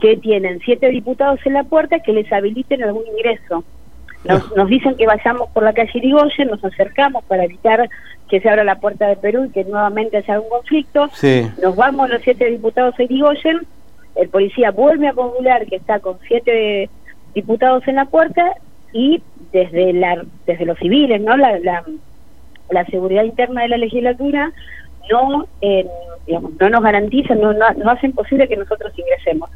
que tienen siete diputados en la puerta que les habiliten algún ingreso. Nos, nos dicen que vayamos por la calle Irigoyen, nos acercamos para evitar que se abra la puerta de Perú y que nuevamente haya algún conflicto. Nos vamos los siete diputados a Irigoyen, el policía vuelve a modular que está con siete diputados en la puerta y desde la desde los civiles no la, la, la seguridad interna de la legislatura no eh, digamos, no nos garantizan no, no, no hacen posible que nosotros ingresemos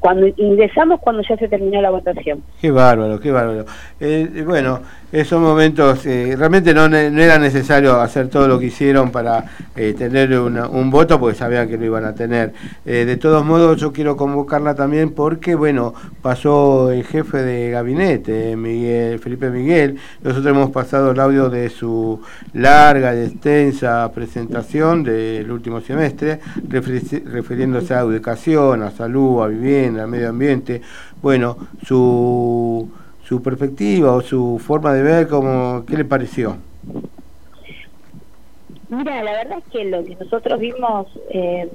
cuando ingresamos cuando ya se terminó la votación. Qué bárbaro, qué bárbaro. Eh, eh bueno, esos momentos, eh, realmente no, no, era necesario hacer todo lo que hicieron para eh, tener un voto, porque sabían que lo iban a tener. de todos modos, yo quiero convocarla también porque, bueno, pasó el jefe de gabinete, Miguel Felipe Miguel. Nosotros hemos pasado el audio de su larga y extensa presentación del último semestre, refiriéndose a educación, a salud, a vivienda al medio ambiente, bueno, su, su perspectiva o su forma de ver, como, ¿qué le pareció? Mira, la verdad es que lo que nosotros vimos, eh,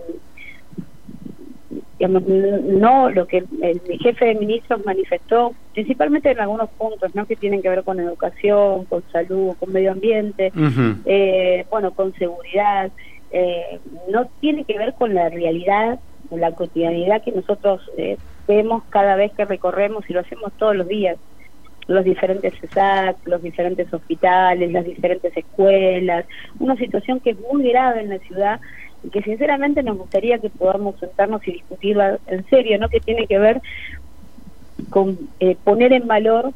digamos, no lo que el, jefe de ministros manifestó, principalmente en algunos puntos, ¿no? Que tienen que ver con educación, con salud, con medio ambiente, eh, bueno, con seguridad, eh, no tiene que ver con la realidad la cotidianidad que nosotros eh, vemos cada vez que recorremos y lo hacemos todos los días los diferentes CESAC, los diferentes hospitales, las diferentes escuelas, una situación que es muy grave en la ciudad y que sinceramente nos gustaría que podamos sentarnos y discutirla en serio, ¿no? Que tiene que ver con eh, poner en valor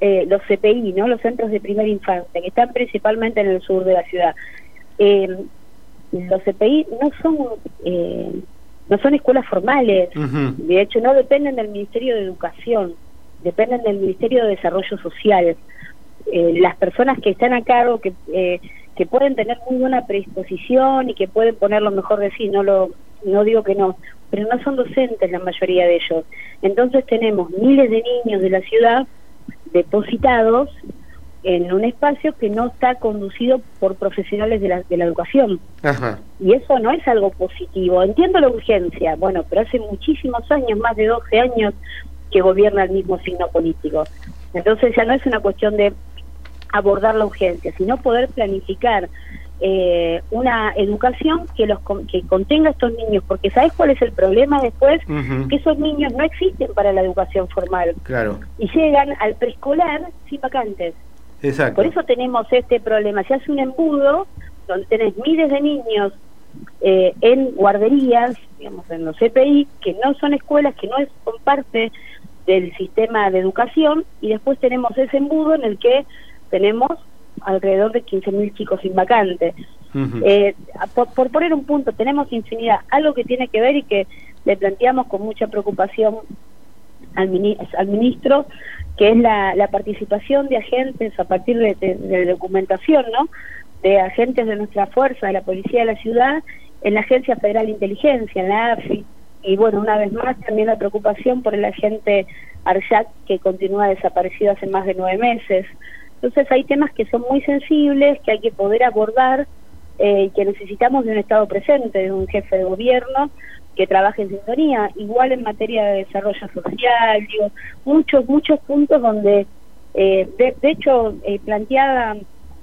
eh, los CPI, ¿no? Los centros de primera infancia, que están principalmente en el sur de la ciudad. los CPI no son no son escuelas formales, de hecho no dependen del Ministerio de Educación, dependen del Ministerio de Desarrollo Social. Eh, las personas que están a cargo, que, eh, que pueden tener muy buena predisposición y que pueden poner lo mejor de sí, no, lo, no digo que no, pero no son docentes la mayoría de ellos. Entonces tenemos miles de niños de la ciudad depositados en un espacio que no está conducido por profesionales de la, de la educación. Y eso no es algo positivo. Entiendo la urgencia, bueno, pero hace muchísimos años, más de 12 años, que gobierna el mismo signo político. Entonces ya no es una cuestión de abordar la urgencia, sino poder planificar eh, una educación que los que contenga a estos niños, porque ¿sabes cuál es el problema después? Que esos niños no existen para la educación formal. Claro. Y llegan al preescolar sin vacantes. Exacto. Por eso tenemos este problema. Se hace un embudo donde tenés miles de niños eh, en guarderías, digamos, en los CPI, que no son escuelas, que no son parte del sistema de educación, y después tenemos ese embudo en el que tenemos alrededor de 15.000 chicos sin vacantes. Eh, por, por, poner un punto, tenemos infinidad, algo que tiene que ver y que le planteamos con mucha preocupación al, al ministro, que es la, la, participación de agentes a partir de, documentación, ¿no? De agentes de nuestra fuerza, de la policía de la ciudad, en la Agencia Federal de Inteligencia, en la AFI, y bueno, una vez más también la preocupación por el agente Arjak, que continúa desaparecido hace más de nueve meses. Entonces hay temas que son muy sensibles, que hay que poder abordar, eh, que necesitamos de un Estado presente, de un jefe de gobierno que trabaje en sintonía, igual en materia de desarrollo social, muchos, muchos puntos donde, eh, de, hecho, eh, planteaba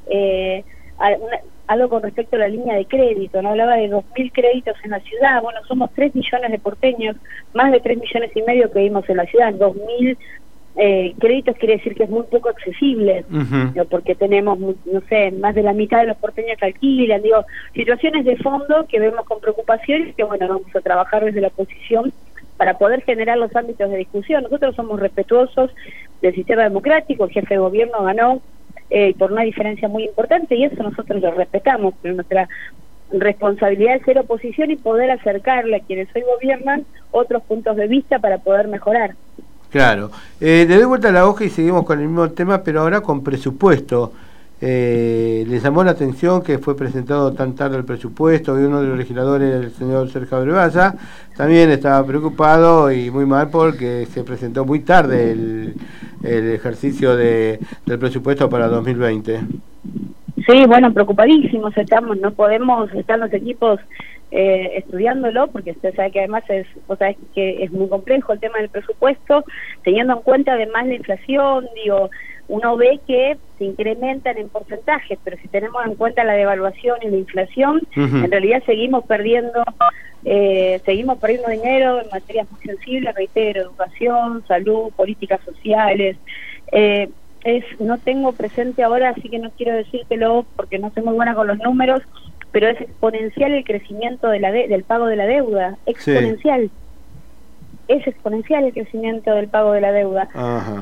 eh, algo con respecto a la línea de crédito, no hablaba de 2.000 créditos en la ciudad, bueno, somos 3 millones de porteños, más de 3 millones y medio que vimos en la ciudad, 2.000 eh, créditos quiere decir que es muy poco accesible, porque tenemos, no sé, más de la mitad de los porteños que alquilan, digo, situaciones de fondo que vemos con preocupación y que, bueno, vamos a trabajar desde la oposición para poder generar los ámbitos de discusión. Nosotros somos respetuosos del sistema democrático, el jefe de gobierno ganó eh, por una diferencia muy importante y eso nosotros lo respetamos, pero nuestra responsabilidad es ser oposición y poder acercarle a quienes hoy gobiernan otros puntos de vista para poder mejorar. Claro. Eh, le doy vuelta a la hoja y seguimos con el mismo tema, pero ahora con presupuesto. Eh, les llamó la atención que fue presentado tan tarde el presupuesto y uno de los legisladores, el señor Sergio Abrevaya, también estaba preocupado y muy mal porque se presentó muy tarde el, el ejercicio de, del presupuesto para 2020. Sí, bueno, preocupadísimos estamos, no podemos, están los equipos eh, estudiándolo, porque usted sabe que además es, o sea, que es muy complejo el tema del presupuesto, teniendo en cuenta además la inflación, digo, uno ve que se incrementan en porcentajes, pero si tenemos en cuenta la devaluación y la inflación, en realidad seguimos perdiendo, eh, seguimos perdiendo dinero en materias muy sensibles, reitero, educación, salud, políticas sociales. Eh, es no tengo presente ahora, así que no quiero decírtelo porque no soy muy buena con los números, pero es exponencial el crecimiento de la del pago de la deuda, exponencial. Es exponencial el crecimiento del pago de la deuda.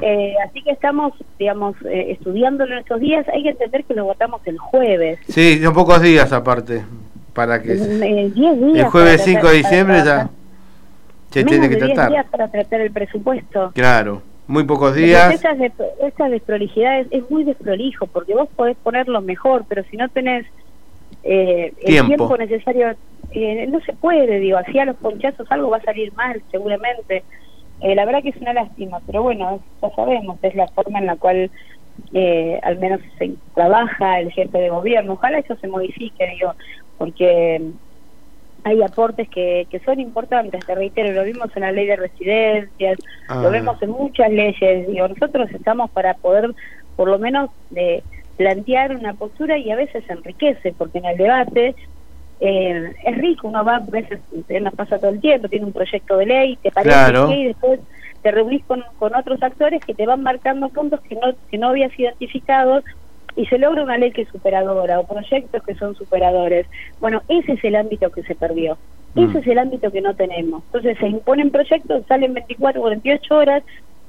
Eh, así que estamos, digamos, eh, estudiándolo en estos días. Hay que entender que lo votamos el jueves. Sí, son pocos días aparte, para que... Eh, días el jueves 5 de diciembre ya se tiene que tratar. días para tratar el presupuesto. Claro muy pocos días. De, estas desprolijidades es muy desprolijo porque vos podés ponerlo mejor, pero si no tenés eh, el tiempo necesario, eh, no se puede, digo, así a los ponchazos algo va a salir mal, seguramente. Eh, la verdad que es una lástima, pero bueno, ya sabemos, es la forma en la cual eh, al menos se trabaja el jefe de gobierno. Ojalá eso se modifique, digo, porque hay aportes que, que son importantes, te reitero, lo vimos en la ley de residencias, lo ah. vemos en muchas leyes, digo, nosotros estamos para poder por lo menos de plantear una postura y a veces enriquece, porque en el debate eh, es rico, uno va, a veces nos pasa todo el tiempo, tiene un proyecto de ley, te parece que y después te reunís con, con otros actores que te van marcando puntos que no, que no habías identificado y se logra una ley que es superadora o proyectos que son superadores. Bueno, ese es el ámbito que se perdió. Ese mm. es el ámbito que no tenemos. Entonces se imponen proyectos, salen 24 o 48 horas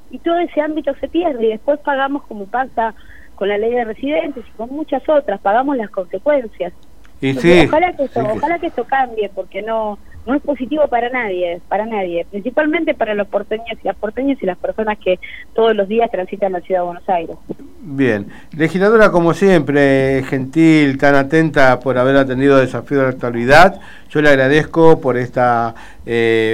y todo ese ámbito se pierde y después pagamos como pasa con la ley de residentes y con muchas otras, pagamos las consecuencias. Y sí, ojalá que esto, ojalá que esto cambie porque no no es positivo para nadie, para nadie, principalmente para los porteños y las porteñas y las personas que todos los días transitan la ciudad de Buenos Aires. Bien, legisladora como siempre, gentil, tan atenta por haber atendido el desafío de la actualidad. Yo le agradezco por este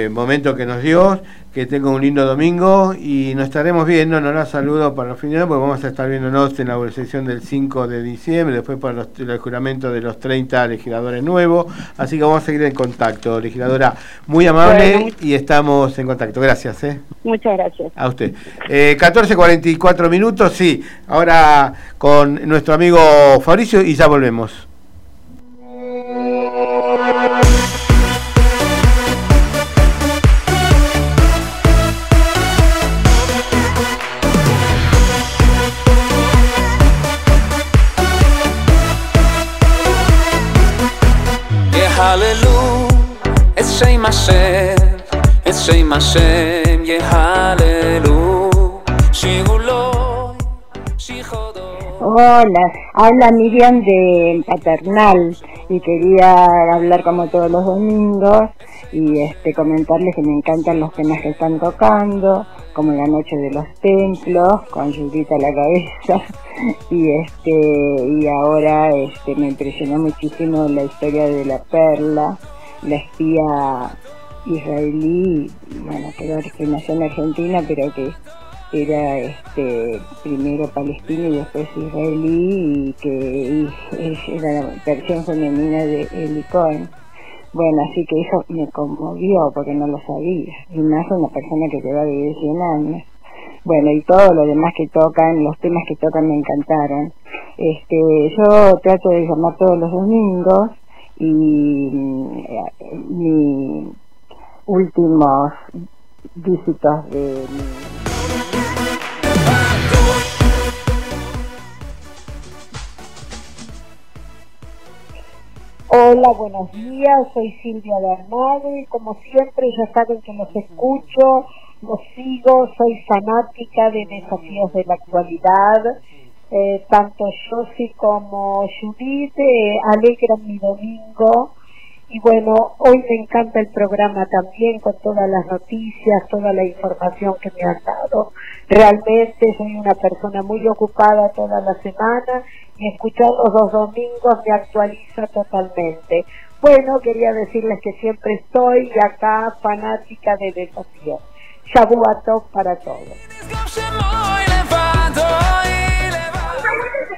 momento que nos dio que tenga un lindo domingo y nos estaremos viendo, no la saludo para los finales, porque vamos a estar viéndonos en la sesión del 5 de diciembre, después para los, el juramento de los 30 legisladores nuevos, así que vamos a seguir en contacto, legisladora, muy amable y estamos en contacto, gracias. ¿eh? Muchas gracias. A usted. Eh, 14.44 minutos, sí, ahora con nuestro amigo Fabricio y ya volvemos. Hola, habla Miriam de Paternal y quería hablar como todos los domingos y este comentarles que me encantan los temas que están tocando, como La Noche de los Templos, con Judita a la cabeza, y este, y ahora este me impresionó muchísimo la historia de la perla la espía israelí, bueno, que nació en Argentina, pero que era este primero palestino y después israelí y que era la versión femenina de Eli. Bueno, así que eso me conmovió porque no lo sabía. Y más una persona que lleva vivir 100 años. Bueno, y todo lo demás que tocan, los temas que tocan me encantaron. Este, yo trato de llamar todos los domingos y mm, mis últimos dígitos de Hola, buenos días, soy Silvia Bernardo y como siempre ya saben que los escucho, los sigo, soy fanática de desafíos de la actualidad, eh, tanto Josie como Judith eh, alegran mi domingo y bueno, hoy me encanta el programa también con todas las noticias, toda la información que me han dado. Realmente soy una persona muy ocupada toda la semana y escuchar los dos domingos me actualiza totalmente. Bueno, quería decirles que siempre estoy acá fanática de desafío. Shabuato para todos.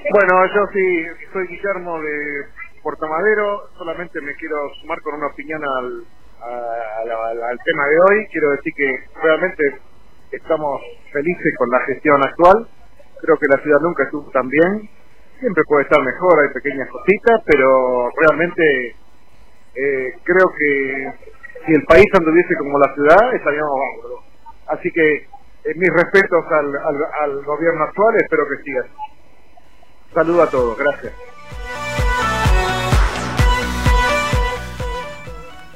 Bueno, yo sí soy Guillermo de Puerto Madero, solamente me quiero sumar con una opinión al, al, tema de hoy. Quiero decir que realmente estamos felices con la gestión actual. Creo que la ciudad nunca estuvo tan bien. Siempre puede estar mejor, hay pequeñas cositas, pero realmente eh, creo que si el país anduviese como la ciudad, estaríamos bárbaros. Así que eh, mis respetos al, al, al gobierno actual, espero que siga. Saludo a todos, gracias.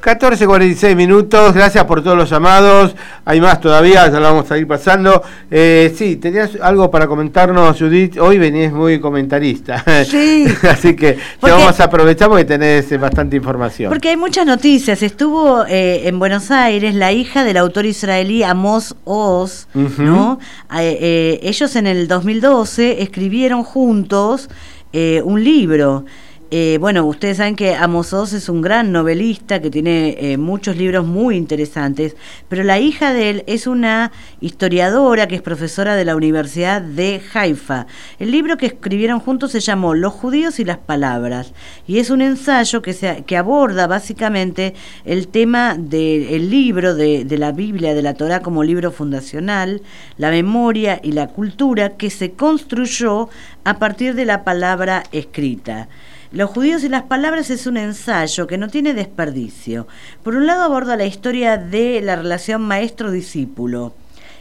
14.46 minutos, gracias por todos los llamados. Hay más todavía, ya lo vamos a ir pasando. Eh, sí, tenías algo para comentarnos, Judith. Hoy venís muy comentarista. Sí. Así que te vamos a aprovechar porque tenés eh, bastante información. Porque hay muchas noticias. Estuvo eh, en Buenos Aires la hija del autor israelí Amos Oz, ¿no? ellos en el 2012 escribieron juntos un libro. Eh, bueno, ustedes saben que Amos Oz es un gran novelista que tiene eh, muchos libros muy interesantes, pero la hija de él es una historiadora que es profesora de la Universidad de Haifa. El libro que escribieron juntos se llamó Los judíos y las palabras y es un ensayo que, aborda básicamente el tema del libro de, de la Biblia, de la Torah como libro fundacional, la memoria y la cultura que se construyó a partir de la palabra escrita. Los judíos y las palabras es un ensayo que no tiene desperdicio. Por un lado aborda la historia de la relación maestro-discípulo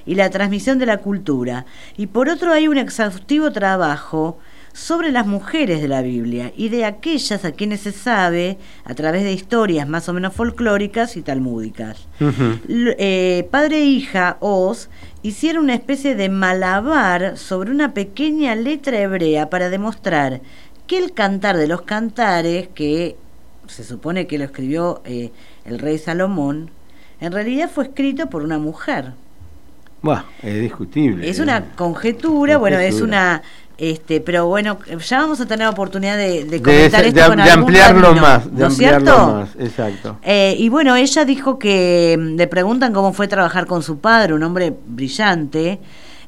y la transmisión de la cultura. Y por otro hay un exhaustivo trabajo sobre las mujeres de la Biblia y de aquellas a quienes se sabe a través de historias más o menos folclóricas y talmúdicas. Eh, padre e hija, Oz, hicieron una especie de malabar sobre una pequeña letra hebrea para demostrar que el cantar de los cantares, que se supone que lo escribió eh, el rey Salomón, en realidad fue escrito por una mujer. Bueno, es discutible. Es una conjetura, bueno, es una este, pero bueno, ya vamos a tener oportunidad de, comentar esto con de ampliarlo más, ¿no es cierto? Más, exacto. Eh, y bueno, ella dijo que mm, le preguntan cómo fue trabajar con su padre, un hombre brillante,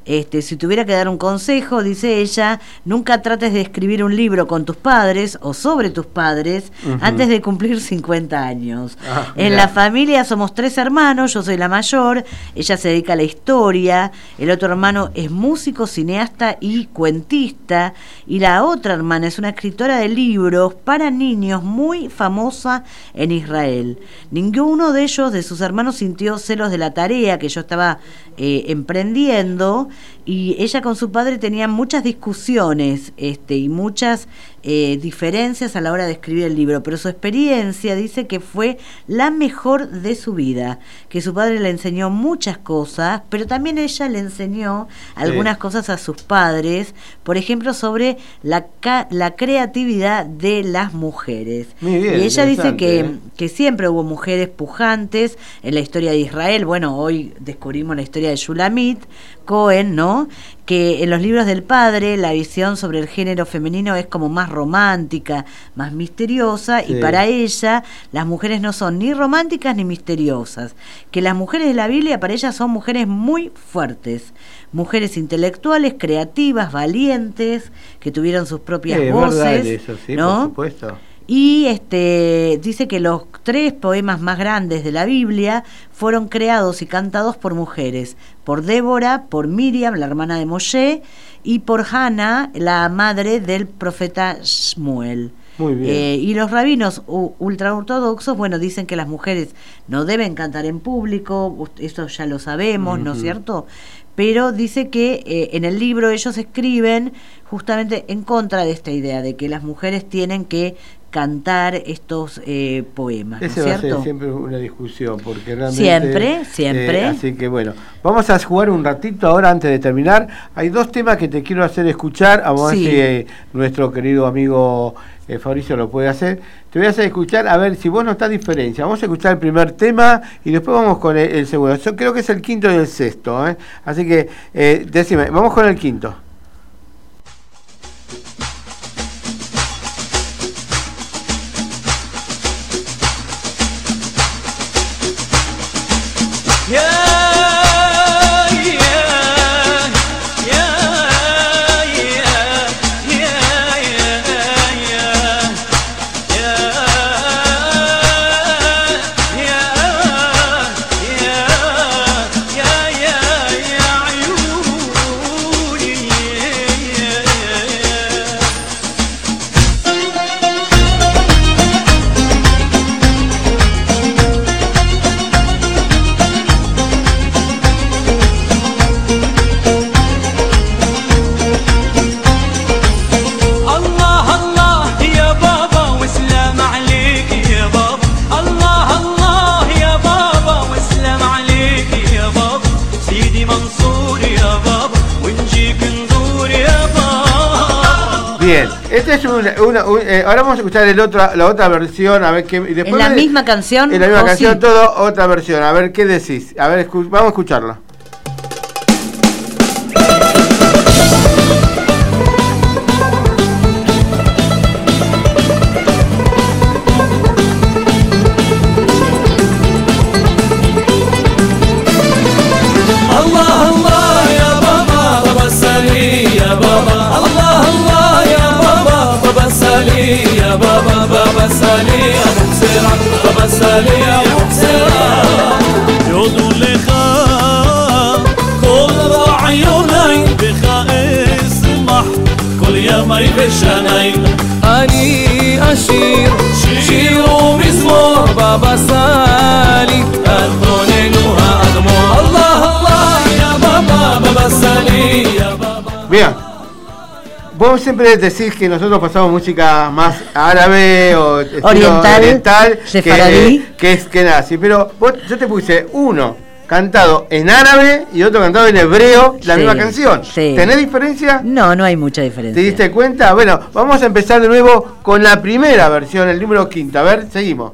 este, si tuviera que dar un consejo, dice ella, nunca trates de escribir un libro con tus padres o sobre tus padres antes de cumplir 50 años. Ah, en la familia somos tres hermanos, yo soy la mayor, ella se dedica a la historia, el otro hermano es músico, cineasta y cuentista, y la otra hermana es una escritora de libros para niños muy famosa en Israel. Ninguno de ellos, de sus hermanos, sintió celos de la tarea que yo estaba eh, emprendiendo y ella con su padre tenían muchas discusiones este, y muchas eh, diferencias a la hora de escribir el libro, pero su experiencia dice que fue la mejor de su vida, que su padre le enseñó muchas cosas, pero también ella le enseñó algunas cosas a sus padres, por ejemplo, sobre la, la creatividad de las mujeres. y ella dice que, ¿eh? que siempre hubo mujeres pujantes en la historia de Israel, bueno, hoy descubrimos la historia de Shulamit, Cohen, ¿no? Que en los libros del padre la visión sobre el género femenino es como más romántica, más misteriosa, y para ella las mujeres no son ni románticas ni misteriosas. Que las mujeres de la Biblia para ella son mujeres muy fuertes, mujeres intelectuales, creativas, valientes, que tuvieron sus propias Sí, voces, eso, sí, ¿no? por supuesto. Y este dice que los tres poemas más grandes de la Biblia fueron creados y cantados por mujeres, por Débora, por Miriam, la hermana de Moshe, y por Hannah, la madre del profeta Shmuel. Muy bien. Eh, y los rabinos ultraortodoxos, bueno, dicen que las mujeres no deben cantar en público, eso ya lo sabemos, ¿no es cierto? Pero dice que eh, en el libro ellos escriben justamente en contra de esta idea de que las mujeres tienen que cantar estos eh, poemas, ¿no es Ese va a ser siempre una discusión, porque realmente... Siempre, siempre. eh, así que bueno, vamos a jugar un ratito ahora antes de terminar. Hay dos temas que te quiero hacer escuchar, vamos a ver si eh, nuestro querido amigo eh, Fabricio lo puede hacer. Te voy a hacer escuchar, a ver si vos notas diferencia. Vamos a escuchar el primer tema y después vamos con el, el segundo. Yo creo que es el quinto y el sexto, ¿eh? Así que, eh, decime, vamos con el quinto. Una, un- eh, ahora vamos a escuchar el otro, la otra versión, a ver qué. y después En la me- misma canción. En la misma ¿o canción, sí? todo otra versión. A ver qué decís. A ver, escu- vamos a escucharlo. שמאי אני אשיר שיר Vos siempre decís que nosotros pasamos música más árabe o oriental, que, que, es que nazi, pero vos, yo te puse uno cantado en árabe y otro cantado en hebreo, la Sí, misma canción. sí. ¿Tenés diferencia? No, no hay mucha ¿Te diferencia. diste cuenta? Bueno, vamos a empezar de nuevo con la primera versión, el número quinto. A ver, seguimos.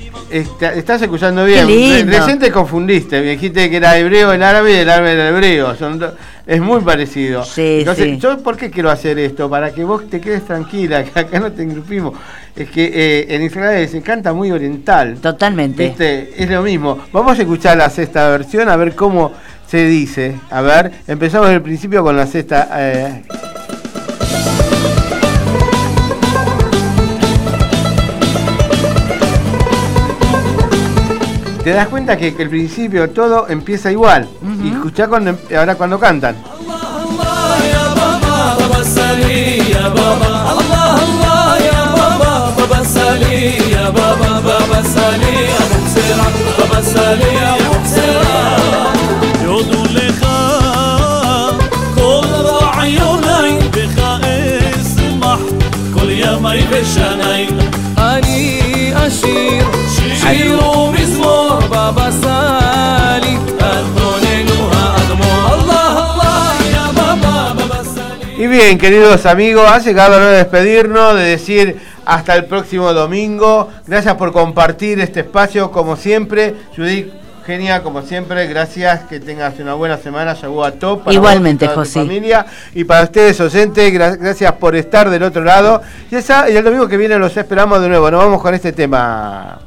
está- estás escuchando bien. Re- Recién te confundiste, me dijiste que era hebreo el árabe y el árabe el hebreo. Son es muy parecido. Sí, Entonces, sí. ¿yo por qué quiero hacer esto? Para que vos te quedes tranquila, que acá no te engrupimos. Es que eh, en Israel se canta muy oriental. Totalmente. ¿Viste? Es lo mismo. Vamos a escuchar la sexta versión, a ver cómo se dice. A ver, empezamos del principio con la sexta. eh, te das cuenta que, que el principio todo empieza igual. Y escuchá cuando, em, ahora cuando cantan. bien, queridos amigos, ha llegado la hora despedirnos, de decir hasta el próximo domingo. Gracias por compartir este espacio, como siempre. Judith, Genia, como siempre, gracias, que tengas una buena semana, Yagua a top. Igualmente, José. Familia, y para ustedes, oyentes, gra gracias por estar del otro lado. Y el domingo que viene los esperamos de nuevo. Nos vamos con este tema.